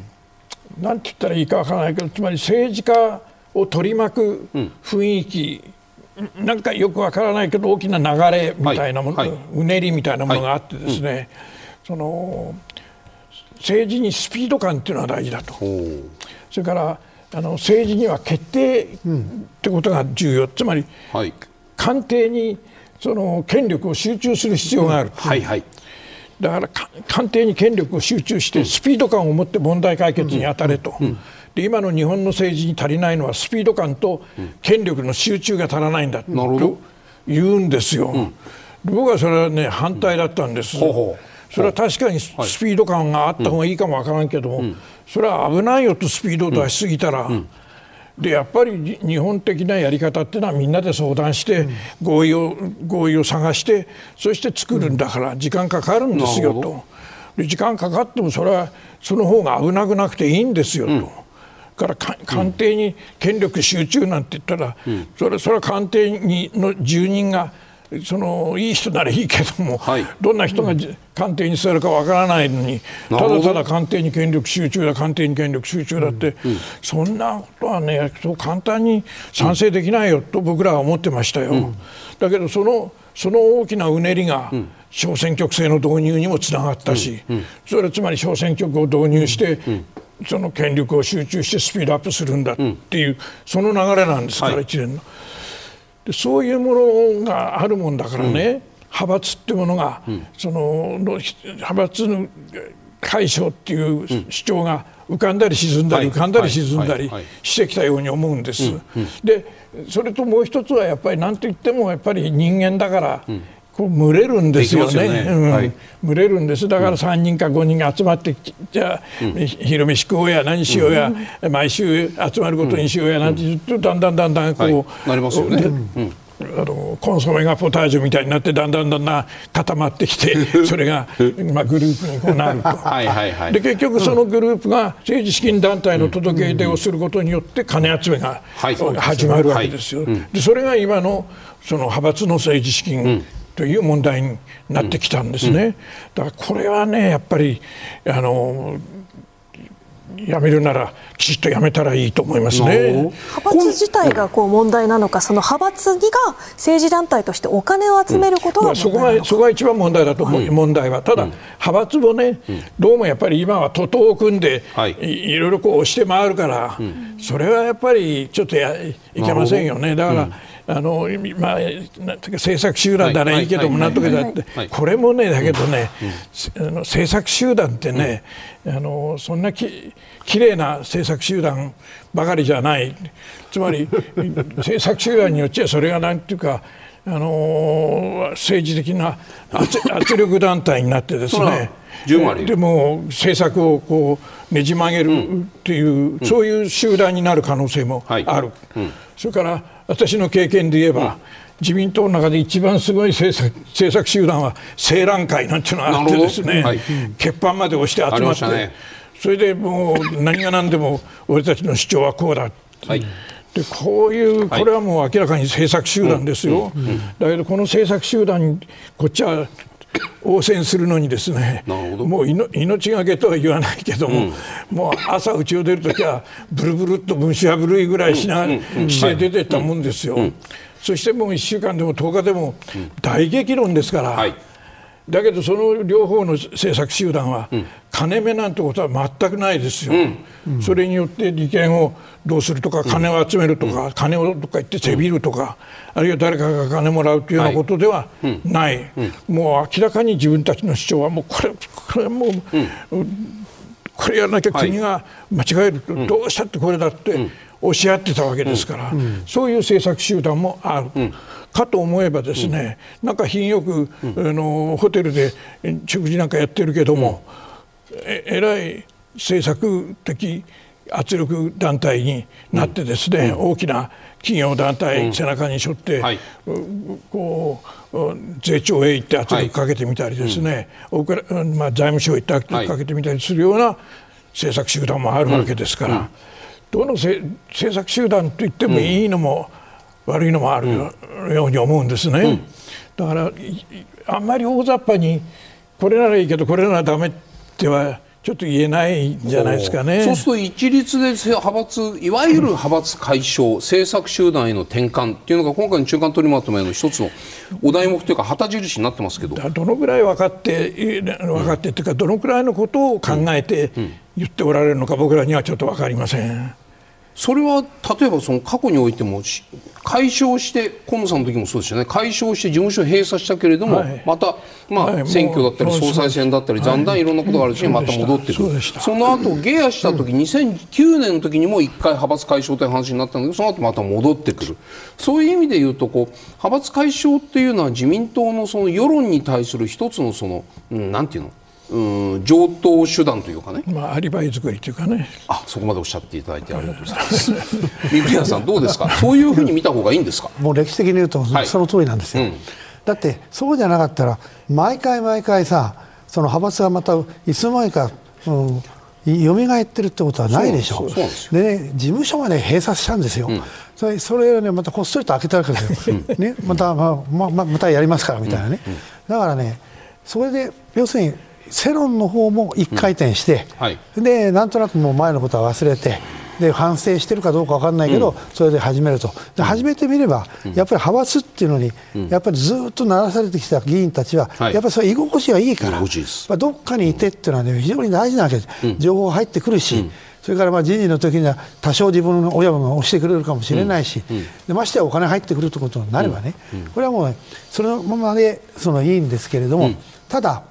なんて言ったらいいかわからないけどつまり政治家を取り巻く雰囲気、うん、なんかよくわからないけど大きな流れみたいなもの、はい、うねりみたいなものがあってですね、その政治にスピード感っていうのは大事だと。それからあの政治には決定ってことが重要、つまり、官邸にその権力を集中する必要がある、はいはい、だから官邸に権力を集中してスピード感を持って問題解決に当たれと、で今の日本の政治に足りないのはスピード感と権力の集中が足らないんだと言うんですよ、僕はそれはね反対だったんです。それは確かにスピード感があった方がいいかもわからんけども、それは危ないよとスピードを出しすぎたら、でやっぱり日本的なやり方っていうのはみんなで相談して合意を合意を探してそして作るんだから時間かかるんですよと。で時間かかってもそれはその方が危なくなくていいんですよと。から官邸に権力集中なんて言ったら、それそれは官邸にの住人がそのいい人ならいいけども、はい、どんな人が官邸に座るかわからないのに、ただただ官邸に権力集中だ官邸に権力集中だって、うんうん、そんなことはねそう簡単に賛成できないよと僕らは思ってましたよ。うん、だけどそのその大きなうねりが、小選挙区制の導入にもつながったし、それはつまり小選挙区を導入して、その権力を集中してスピードアップするんだっていう、その流れなんですから、はい、一連の。でそういうものがあるもんだからね、うん、派閥ってものが、うん、その派閥の解消っていう主張が浮かんだり沈んだり、浮かんだり沈んだりしてきたように思うんです。でそれともう一つはやっぱり何と言ってもやっぱり人間だから、こう群れるんですよね、ね。うん。はい、群れるんです。だから3人か5人が集まってじゃあ、うん、昼飯食おうや何しようや、うん、毎週集まることにしようやなんて言ってだんだんだんだんこう、はい、なりますよね。あのコンソメがポタージュみたいになってだんだんだんだん固まってきて (laughs) それが、まあ、グループにこうなると。で結局そのグループが政治資金団体の届け出をすることによって金集めが始まるわけですよ。でそれが今のその派閥の政治資金という問題になってきたんですね。だからこれはねやっぱりあのやめるならきちっとやめたらいいと思いますね。派閥自体がこう問題なのか、その派閥が政治団体としてお金を集めることが、うん、そこがそこが一番問題だと思う、はい、問題は、ただ、うん、派閥もね、うん、どうもやっぱり今は徒党を組んで、はい、いろいろこう押して回るから、それはやっぱりちょっとやいけませんよね。だから、あのまあ、政策集団ならい。いけどもなんとかだって。これもねだけどね、あの政策集団ってね、あのそんなききれいな政策集団ばかりじゃない。つまり (laughs) 政策集団によっちゃそれがなんていうかあの政治的な圧圧力団体になってですねでも政策をこうねじ曲げるっていう、うん、そういう集団になる可能性もある、はいうん、それから私の経験で言えば、自民党の中で一番すごい政策政策集団は青蘭会なんていうのがあってですね、はい、欠板まで押して集まって、ね、それでもう何が何でも俺たちの主張はこうだ、はい、でこういうこれはもう明らかに政策集団ですよ、だけどこの政策集団にこっちは応戦するのにですねもう命がけとは言わないけども、うん、もう朝家を出る時はブルブルっと虫破るいぐらいしな、うんうん、して出てったもんですよ、そしてもう1週間でも10日でも大激論ですから。はいだけどその両方の政策集団は、金目なんてことは全くないですよ、うん、それによって利権をどうするとか、金を集めるとか、金をとか言ってせびるとか、あるいは誰かが金もらうというようなことではない、もう明らかに自分たちの主張は、もうこれ、これもう、これやらなきゃ国が間違えると、どうしたってこれだって。押し合ってたわけですから、そういう政策集団もある。かと思えばですね、うん、なんか品よく、うん、あのホテルで食事なんかやってるけども、うん、ええらい政策的圧力団体になってですね、大きな企業団体背中に背負って、はい、こう税調へ行って圧力かけてみたりですね、はい、まあ、財務省へ行って圧力かけてみたりするような政策集団もあるわけですから、どの政策集団と言ってもいいのも、悪いのもあるように思うんですね。だからあんまり大雑把にこれならいいけどこれならダメってはちょっと言えないんじゃないですかね。そうすると一律で派閥いわゆる派閥解消、政策集団への転換っていうのが今回の中間取りまとめの一つのお題目というか旗印になってますけどどのぐらい分かって分かってっていうかどのぐらいのことを考えて言っておられるのか僕らにはちょっと分かりません。それは例えばその過去においても解消して河野さんの時もそうですよね。解消して事務所閉鎖したけれども、はい、また、まあ、はい、選挙だったり総裁選だったりだんだんいろんなことがあるうちにまた戻ってくる。その後ゲアした時、うん、2009年の時にも1回派閥解消という話になったんだけどその後また戻ってくる。そういう意味で言うとこう派閥解消っていうのは自民党のその世論に対する一つのその、うん、なんていうの？うん上等手段というかね、まあ、アリバイ作りというかね。あそこまでおっしゃっていただいてありがとうございます。(laughs) 三國さんどうですか？(laughs) そういうふうに見た方がいいんですか？もう歴史的に言うとその通りなんですよ、はいうん、だってそうじゃなかったら毎回毎回さその派閥がまたいつの間にか、うん蘇ってるってことはないでしょう。でね事務所まで閉鎖したんですよ、うん、それそれをねまたこっそりと開けたわけですよ、ね、また、まあまままたやりますからみたいなね、だからねそれで要するに世論の方も一回転して、うん。はい、でなんとなくもう前のことは忘れて。で反省してるかどうか分かんないけど、うん、それで始めると。で始めてみれば、うん、やっぱり派閥っていうのに、うん、やっぱりずっと鳴らされてきた議員たちは、はい、やっぱりそれ居心地がいいから、まあ、どっかにいてっていうのは、ね、非常に大事なわけです、情報入ってくるし、それからまあ人事の時には多少自分の親も押してくれるかもしれないし、でましてやお金入ってくるということになればね、これはもう、ね、そのままでそのいいんですけれども、ただ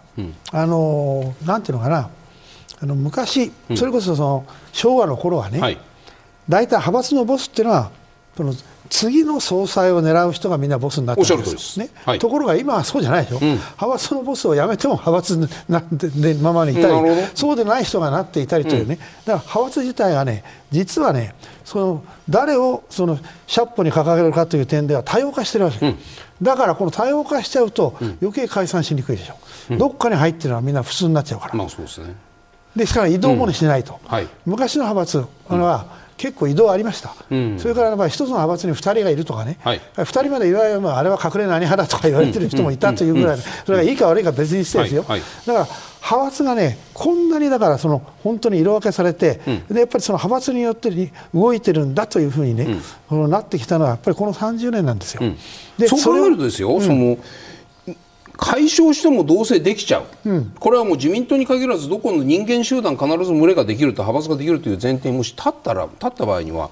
あのなんていうのかな。あの昔、それこそその昭和の頃はね、はい、大体派閥のボスっていうのはその次の総裁を狙う人がみんなボスになってるんです。ね、はい、ところが今はそうじゃないでしょ、うん、派閥のボスを辞めても派閥なんでままにいたり、そうでない人がなっていたりというね、うん、だから派閥自体がね実はねその誰をそのシャッポに掲げるかという点では多様化してるわけ、うん、だからこの多様化しちゃうと余計解散しにくいでしょ、うん、どっかに入ってるのはみんな普通になっちゃうから、まあそうですね、ですから移動もしないと、はい、昔の派閥は、結構移動ありました、うん、それからまあ一つの派閥に2人がいるとかね、はい、2人までいわゆるあれは隠れ何派だとか言われてる人もいたというぐらい、それがいいか悪いか別にしてですよ、はい。はい、だから派閥がね、こんなにだからその本当に色分けされて、うん、でやっぱりその派閥によって動いてるんだというふうにね、うん、なってきたのはやっぱりこの30年なんですよ。でそう考えるとですよ、その解消してもどうせできちゃう、うん、これはもう自民党に限らずどこの人間集団必ず群れができると派閥ができるという前提にもし立ったら立った場合には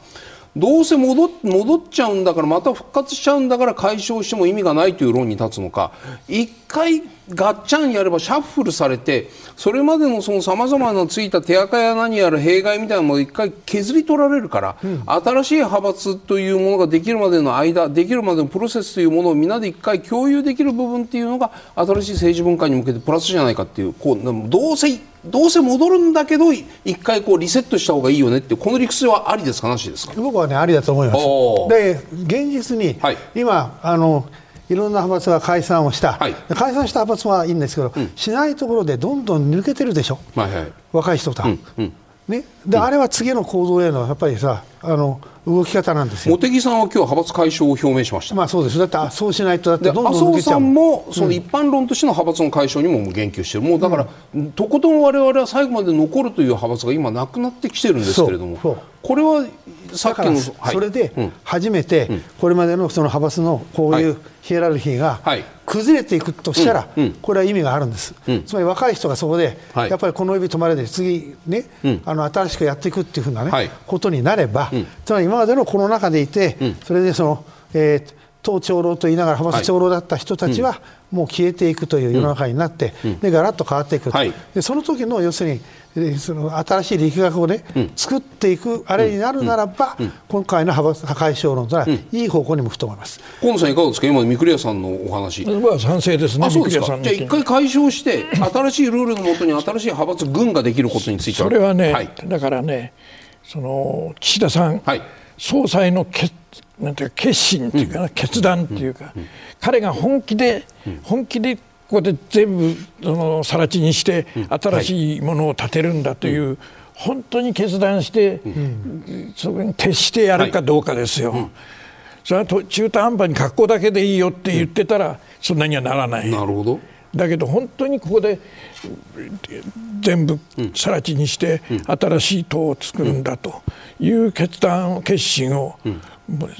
どうせ戻戻っちゃうんだからまた復活しちゃうんだから解消しても意味がないという論に立つのか。一回ガッチャンやればシャッフルされてそれまでのそのさまざまなついた手垢や何やら弊害みたいなものを一回削り取られるから、うん、新しい派閥というものができるまでの間できるまでのプロセスというものをみんなで一回共有できる部分っていうのが新しい政治文化に向けてプラスじゃないかっていうこうどうせどうせ戻るんだけど一回こうリセットした方がいいよねってこの理屈はありですか？なしですか？僕はねありだと思います。で現実に、はい、今あのいろんな派閥が解散をした、はい、解散した派閥はいいんですけど、うん、しないところでどんどん抜けてるでしょ、はいはい、若い人と。は。うんうん。ね、で、あれは次の行動へのやっぱりさあの動き方なんですよ。茂木さんは今日派閥解消を表明しました、まあ、そうです。だってそうしないとだってどんどん麻生さんもその一般論としての派閥の解消にも言及してる、もうだから、うん、とことん我々は最後まで残るという派閥が今なくなってきてるんですけれどもこれはさっきの、はい、それで初めてこれまでのその派閥のこういうヒエラルキーが崩れていくとしたら、これは意味があるんです、つまり若い人がそこで、やっぱりこの指止まれで次ね、あの新しくやっていくっていうふうなね、ことになれば、つまり今までのコロナ禍でいて、それでその、えー、党長老と言いながら派閥長老だった人たちは、もう消えていくという世の中になって、でガラッと変わっていく、でその時の要するにその新しい力学をね、うん、作っていくあれになるならば、うん、今回の派閥破壊小論とは、いい方向に向くと思います。河野さん、いかがですか、今、三倉さんのお話。は賛成ですね、そうですか？じゃあ、一回解消して、新しいルールのもとに新しい派閥、軍ができることについては。それはね、はい、だからね、その岸田さん、はい、総裁の決なんていうか決心っていうか、うん、決断っていうか、彼が本気で、本気でここで全部その更地にして新しいものを建てるんだという、本当に決断して、それに徹してやるかどうかですよ。それは中途半端に格好だけでいいよって言ってたら、そんなにはならない。なるほどだけど本当にここで全部更地にして新しい党を作るんだという決断決心を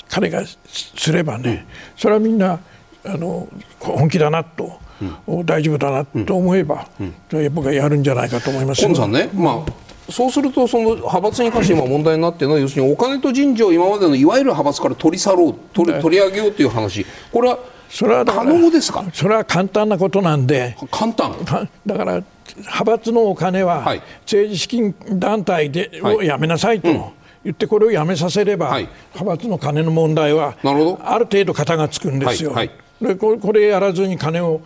彼がすればねそれはみんなあの本気だなとうん、大丈夫だなと思えば、うん、僕はやるんじゃないかと思いますさんね、まあ、そうするとその派閥に関して今問題になっているのは要するにお金と人事を今までのいわゆる派閥から取り去ろう取り取り上げようという話。これはそれは可能ですか？それは簡単なことなんで。簡単？だから派閥のお金は政治資金団体で、をやめなさいと。言ってこれをやめさせれば、はい、派閥の金の問題はある程度型がつくんですよ。はい。はい、でこれやらずに金を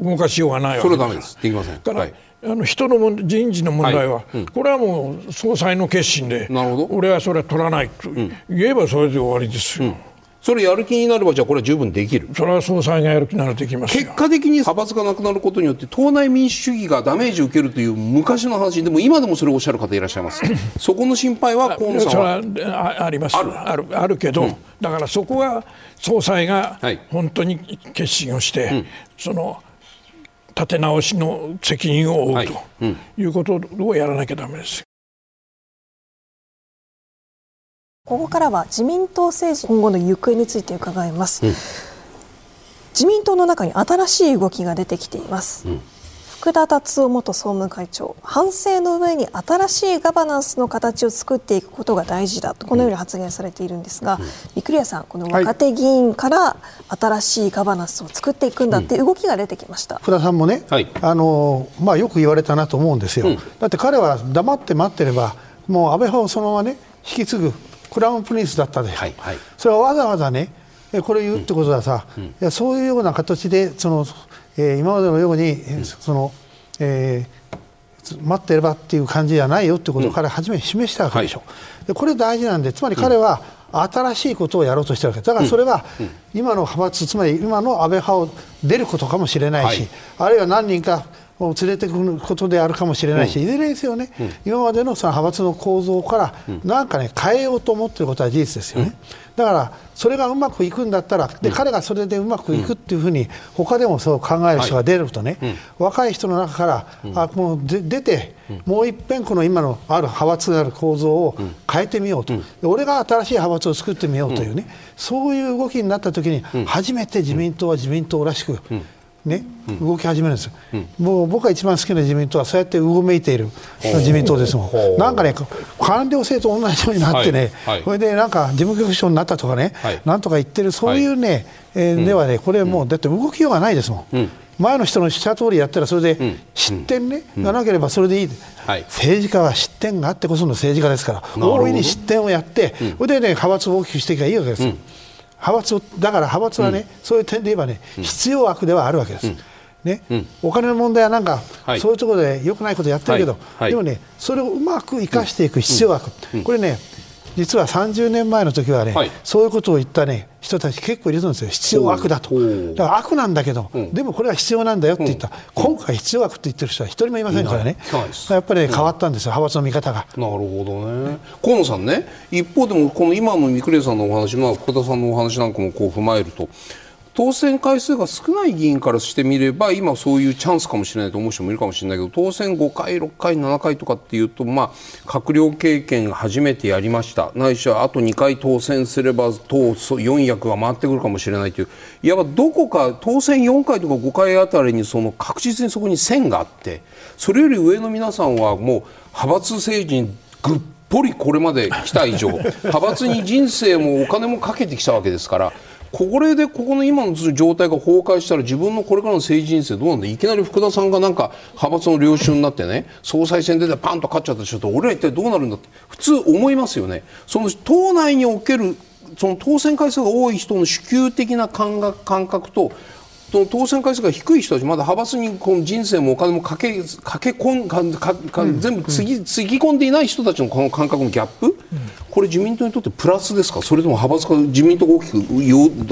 動かしようがないわけそれはダメです。できません。から、はい、あの人の人事の問題は、はい。うん、これはもう総裁の決心で俺はそれは取らないと言えばそれで終わりですよ、うんそれやる気になればじゃあこれは十分できる。それは総裁がやる気ならできます結果的に派閥がなくなることによって党内民主主義がダメージを受けるという昔の話でも今でもそれをおっしゃる方いらっしゃいます。(laughs) そこの心配は河野さんはそれはあります。ある。ある。けど、うん、だからそこは総裁が本当に決心をして、はい、その立て直しの責任を負うとい。うことをやらなきゃだめです。ここからは自民党政治今後の行方について伺います、うん、自民党の中に新しい動きが出てきています、うん。福田達夫元総務会長反省の上に新しいガバナンスの形を作っていくことが大事だとこのように発言されているんですが、うん、三倉さんこの若手議員から新しいガバナンスを作っていくんだって動きが出てきました、福田さんもね、はい、あのまあ、よく言われたなと思うんですよ、うん、だって彼は黙って待ってればもう安倍派をそのままね引き継ぐクラウンプリンスだったで、はいはい、それはわざわざねこれ言うってことはさ、うん、いやそういうような形でそのえー、今までのように、うん、その、えー、待ってればっていう感じじゃないよってことを彼は初めて示したわけでしょ、うんはい、でこれ大事なんでつまり彼は新しいことをやろうとしてるわけ。だからそれは今の派閥つまり今の安倍派を出ることかもしれないし、はい、あるいは何人かを連れてくることであるかもしれないし、いずれにせよね、今までのその派閥の構造からなんかね変えようと思っていることは事実ですよね。だからそれがうまくいくんだったらで、彼がそれでうまくいくっていうふうに他でもそう考える人が出るとね、若い人の中から、あもう出て、もういっぺんこの今のある派閥である構造を変えてみようと、俺が新しい派閥を作ってみようというね、そういう動きになった時に初めて自民党は自民党らしく、ね、動き始めるんです、うん、もう僕が一番好きな自民党はそうやってうごめいている自民党ですもん、なんかね、官僚制と同じようになってね、はいはい、それでなんか事務局長になったとかね、はい、なんとか言ってる、そういうね、えー、ではね、これもう、だって動きようがないですもん。うん。前の人のした通りやったらそれで失点ね、がなければそれでいい、はい、政治家は失点があってこその政治家ですから大いに失点をやって、それでね派閥を大きくしていけばいいわけですよ。派閥だから派閥はね、うん、そういう点で言えばね、必要悪ではあるわけです。ね、うん、お金の問題はなんか、はい、そういうところでよくないことやってるけど、はい。はい、でもね、それをうまく生かしていく必要悪、これね、実は30年前の時はね、そういうことを言ったね人人たち結構いるんですよ。必要悪だと。だから悪なんだけど、うん、でもこれは必要なんだよって言った、うん、今回必要悪って言ってる人は一人もいませんからね、やっぱり、ね、変わったんですよ、派閥の見方が。なるほどね。河野さんね。一方でもこの今の三倉さんのお話、まあ、福田さんのお話なんかもこう踏まえると当選回数が少ない議員からしてみれば今そういうチャンスかもしれないと思う人もいるかもしれないけど当選5回、6回、7回とかっていうと、まあ、閣僚経験初めてやりましたないしはあと2回当選すれば党4役が回ってくるかもしれないといういわばどこか当選4回とか5回あたりにその確実にそこに線があってそれより上の皆さんはもう派閥政治にぐっぽりこれまで来た以上派閥に人生もお金もかけてきたわけですから。これでここの今の状態が崩壊したら自分のこれからの政治人生どうなんだ？いきなり福田さんがなんか派閥の領袖になってね総裁選出てパンと勝っちゃった人と俺ら一体どうなるんだって普通思いますよね。その党内におけるその当選回数が多い人の主給的な感覚感覚と当選回数が低い人たちまだ派閥にこの人生もお金もかけかけ込んかか全部つぎつぎ込んでいない人たちのこの感覚のギャップ、これ自民党にとってプラスですか？それとも派閥か自民党が大きく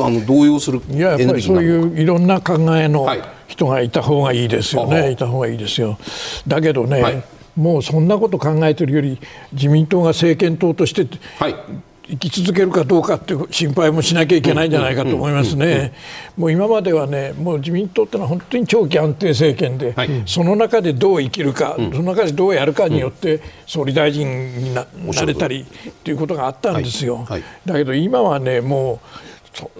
あの動揺するいややっぱりそういういろんな考えの人がいた方がいいですよね、はい、いた方がいいですよ。だけどね、はい。もうそんなこと考えてるより自民党が政権党として、はい、生き続けるかどうかっていう心配もしなきゃいけないんじゃないかと思いますね。もう今まではね、もう自民党ってのは本当に長期安定政権で、はい、その中でどう生きるか、うん、その中でどうやるかによって総理大臣にな,、なれたりっていうことがあったんですよ。はい。はい、だけど今はね、もうそ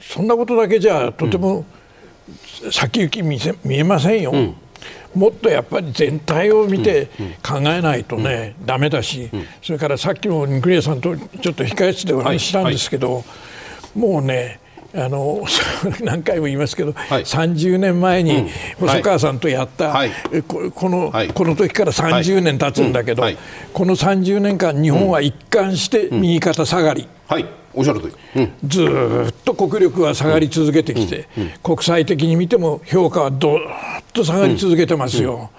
そんなことだけじゃとても先行き見せ見えませんよ。うんもっとやっぱり全体を見て考えないとね、うん、だめだし、それからさっきもクリアさんとちょっと控え室でお話ししたんですけど、もうねあの (laughs) 何回も言いますけど、はい、30年前に細川さんとやった、はい、ここの、はい、この時から30年経つんだけど、この30年間日本は一貫して右肩下がり。はいおっしゃる通り、うん、ずっと国力は下がり続けてきて、国際的に見ても評価はどっと下がり続けてますよ。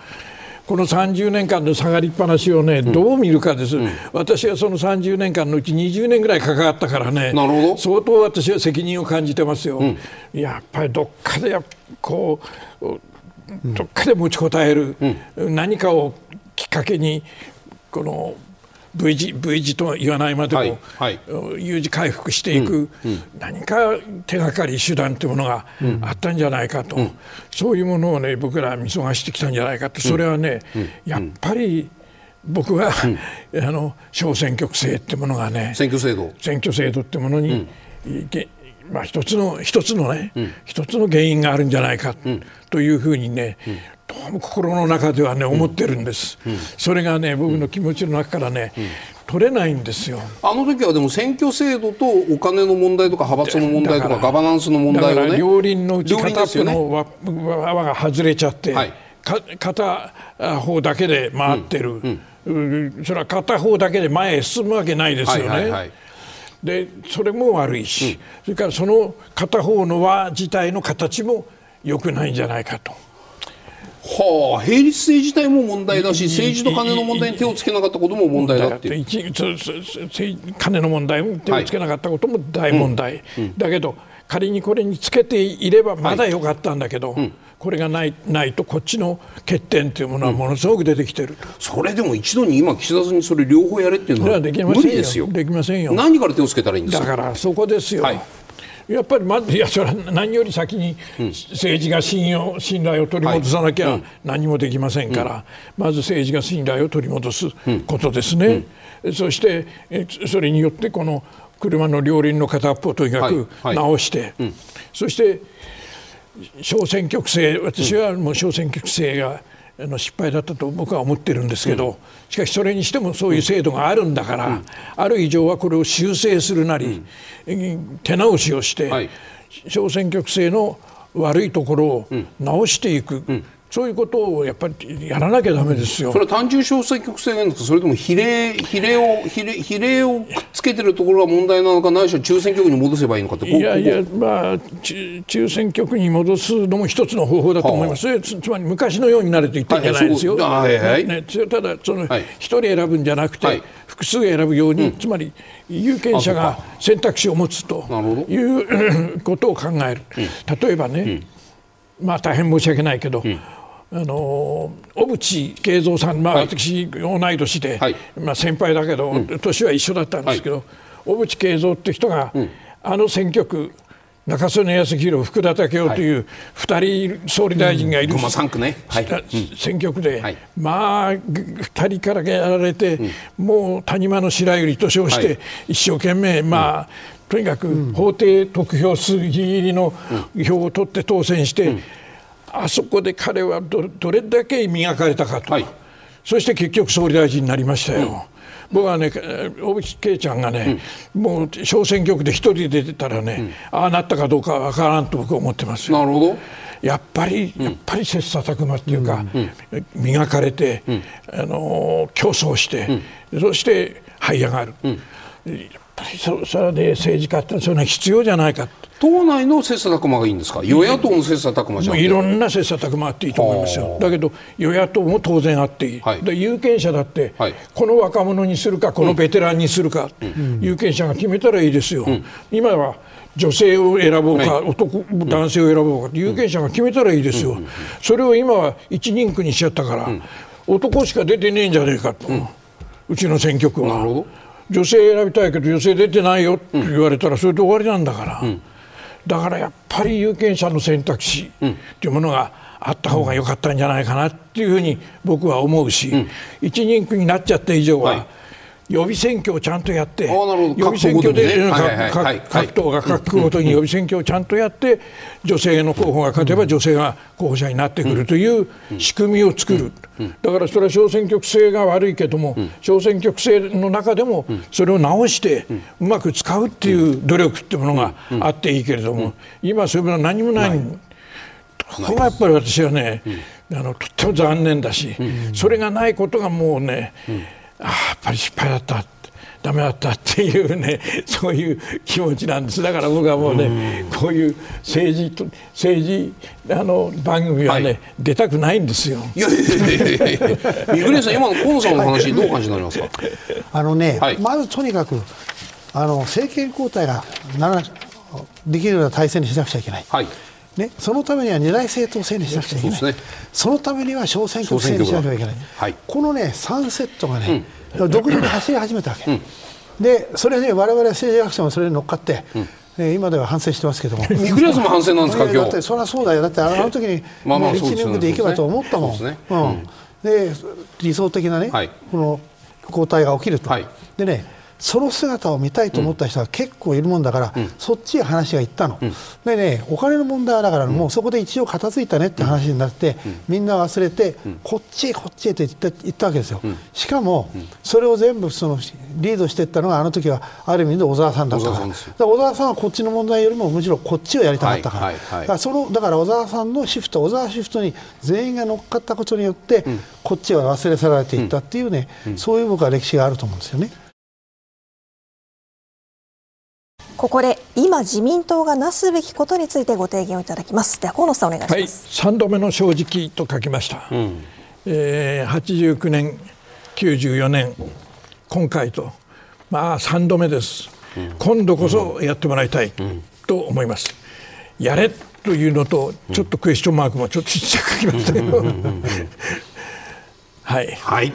この30年間の下がりっぱなしをね、どう見るかです、うん、私はその30年間のうち20年ぐらい関わったからね、相当私は責任を感じてますよ。うん、やっぱりどっかでこうどっかで持ちこたえる、うん、何かをきっかけにこの V 字 V 字とは言わないまでも、はいはい、U 字回復していく、何か手がかり手段というものがあったんじゃないかと、うん、そういうものをね僕ら見逃してきたんじゃないかと。それはね、やっぱり僕は、(laughs) あの小選挙区制ってものがね選挙制度。選挙制度ってものに、まあ、一つの一つのね、一つの原因があるんじゃないかというふうにね、心の中ではね思ってるんです、うんうん、それがね僕の気持ちの中からね、うん、取れないんですよ。あの時はでも選挙制度とお金の問題とか派閥の問題とかガバナンスの問題をね両輪のうち片っぽの輪,、輪が外れちゃって、はい、片方だけで回ってる、それは片方だけで前へ進むわけないですよね。はいはいはい。でそれも悪いし、それからその片方の輪自体の形も良くないんじゃないかと。はあ、並立性自体も問題だし政治と金の問題に手をつけなかったことも問題だって金の問題も手をつけなかったことも大問題、はい。うん、だけど仮にこれにつけていればまだよかったんだけど、はいうん、これがないないとこっちの欠点というものはものすごく出てきてる、うん、それでも一度に今岸田さんにそれ両方やれっていうのは無理ですよできませんよ何から手をつけたらいいんですかだからそこですよ、はいやっぱりまずいやそれは何より先に政治が信用信頼を取り戻さなきゃ何もできませんから、まず政治が信頼を取り戻すことですね。そしてそれによってこの車の両輪の片っぽをとにかく直して、そして小選挙区制私はもう小選挙区制があの失敗だったと僕は思ってるんですけど、しかしそれにしてもそういう制度があるんだから、ある以上はこれを修正するなり、手直しをして、小選挙区制の悪いところを直していくそういうことをやっぱりやらなきゃだめですよ。それは単純小選挙区制なんですか、それとも比例比例を比例比例をくっつけてるところが問題なのか、ないしは中選挙区に戻せばいいのかって、いやいや、まあ中、中選挙区に戻すのも一つの方法だと思います、はあ、つつまり昔のようになれと言ってるんじゃないですよ、はいはいね、ただ、その一、人選ぶんじゃなくて、複数選ぶように、うん、つまり有権者が選択肢を持つという (coughs) ことを考える。例えばね、まあ、大変申し訳ないけど、あの小渕恵三さん、まあ、私、同い年で、はい、まあ、先輩だけど、うん、年は一緒だったんですけど、はい、小渕恵三って人が、うん、あの選挙区中曽根康弘、福田赳夫という2人総理大臣がいる、うん。区ね。はい、選挙区で、はい、まあ2人からやられて、もう谷間の白百合と称して、一生懸命、まあ、とにかく法定得票数ギリギリの票を取って当選して、あそこで彼はどどれだけ磨かれたかと、はい、そして結局総理大臣になりましたよ。うん、僕はね、小渕恵ちゃんがね、うん、もう小選挙区で一人で出てたらね、うん、ああなったかどうかわからんと僕は思ってますなるほど。やっぱり、やっぱり切磋琢磨っていうか、磨かれて、あの競争して、そして這い上がる。そそれで政治家ってそれは必要じゃないか党内の切磋琢磨がいいんですか？与野党の切磋琢磨じゃいろんな切磋琢磨あっていいと思いますよ。だけど与野党も当然あっていい、はい、で有権者だって、はい、この若者にするかこのベテランにするか、うん、有権者が決めたらいいですよ、うん、今は女性を選ぼうか、はい、男男性を選ぼうか有権者が決めたらいいですよ、うん、それを今は一人区にしちゃったから、男しか出てねえんじゃねえかと、うちの選挙区は。女性選びたいけど女性出てないよって言われたらそれで終わりなんだから、うん、だからやっぱり有権者の選択肢っていうものがあった方が良かったんじゃないかなっていうふうに僕は思うし、うん、一人区になっちゃった以上は、はい予備選挙をちゃんとやって、予備選挙で各党が各区ごとに予備選挙をちゃんとやって、女性の候補が勝てば女性が候補者になってくるという仕組みを作る、だからそれは小選挙区制が悪いけども、小選挙区制の中でもそれを直してうまく使うっていう努力っていうものがあっていいけれども、今、そういうものは何もない。ここがやっぱり私はね、あのとっても残念だし、それがないことがもうね、あやっぱり失敗だった。ダメだったっていうね (laughs) そういう気持ちなんです。だから僕はもうねこういう政治と政治あの番組はね、はい、出たくないんですよ。いやいやいやいや三國さん今の河野さんの話どう感じになりますか？あのね、はい、まずとにかくあの政権交代がならできるような体制にしなくちゃいけない。はいね、そのためには二大政党制にしなくちゃいけない、そ、ね,、のためには小選挙区制にしなきゃいけない、はい、このね3セットがね、うん、独自に走り始めたわけ、うん、でそれで我々政治学者もそれに乗っかって、うん。え今では反省してますけども。三倉さんも反省なんですか、今日。だってそりゃそうだよ。だってあの時にまあまあ1年で行けばと思ったもん、で理想的なね、はい、この交代が起きると。はい、でねその姿を見たいと思った人が結構いるもんだから、うん、そっちへ話がいったの、うん、でねお金の問題だから、もうそこで一応片付いたねって話になって、みんな忘れて、こっちへこっちへと言った言ったわけですよ、しかも、それを全部そのリードしていったのがあの時はある意味で小沢さんだったから。小沢さんはこっちの問題よりもむしろこっちをやりたかったから、はいはいはい、だからそのだから小沢さんのシフト小沢シフトに全員が乗っかったことによって、こっちは忘れ去られていったっていうね、そういう僕は歴史があると思うんですよね。ここで今自民党がなすべきことについてご提言をいただきます。では河野さんお願いします、はい、3度目の正直と書きました、うん、えー、89年94年今回とまあ3度目です、うん、今度こそやってもらいたいと思います、うん、やれというのとちょっとクエスチョンマークもちょっとちっちゃく書きましたけど。はい、はい、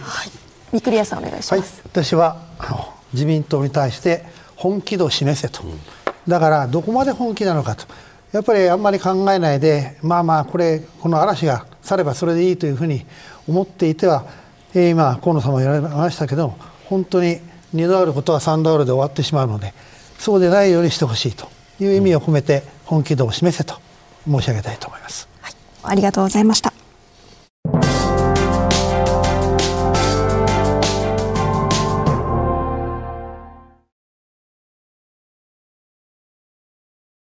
三栗屋さんお願いします、はい、私は自民党に対して本気度を示せと、だからどこまで本気なのかと。やっぱりあんまり考えないでまあまあこれこの嵐が去ればそれでいいというふうに思っていては、えー、今河野さんも言われましたけど本当に2度あることは3度あるで終わってしまうのでそうでないようにしてほしいという意味を込めて本気度を示せと申し上げたいと思います、はい、ありがとうございました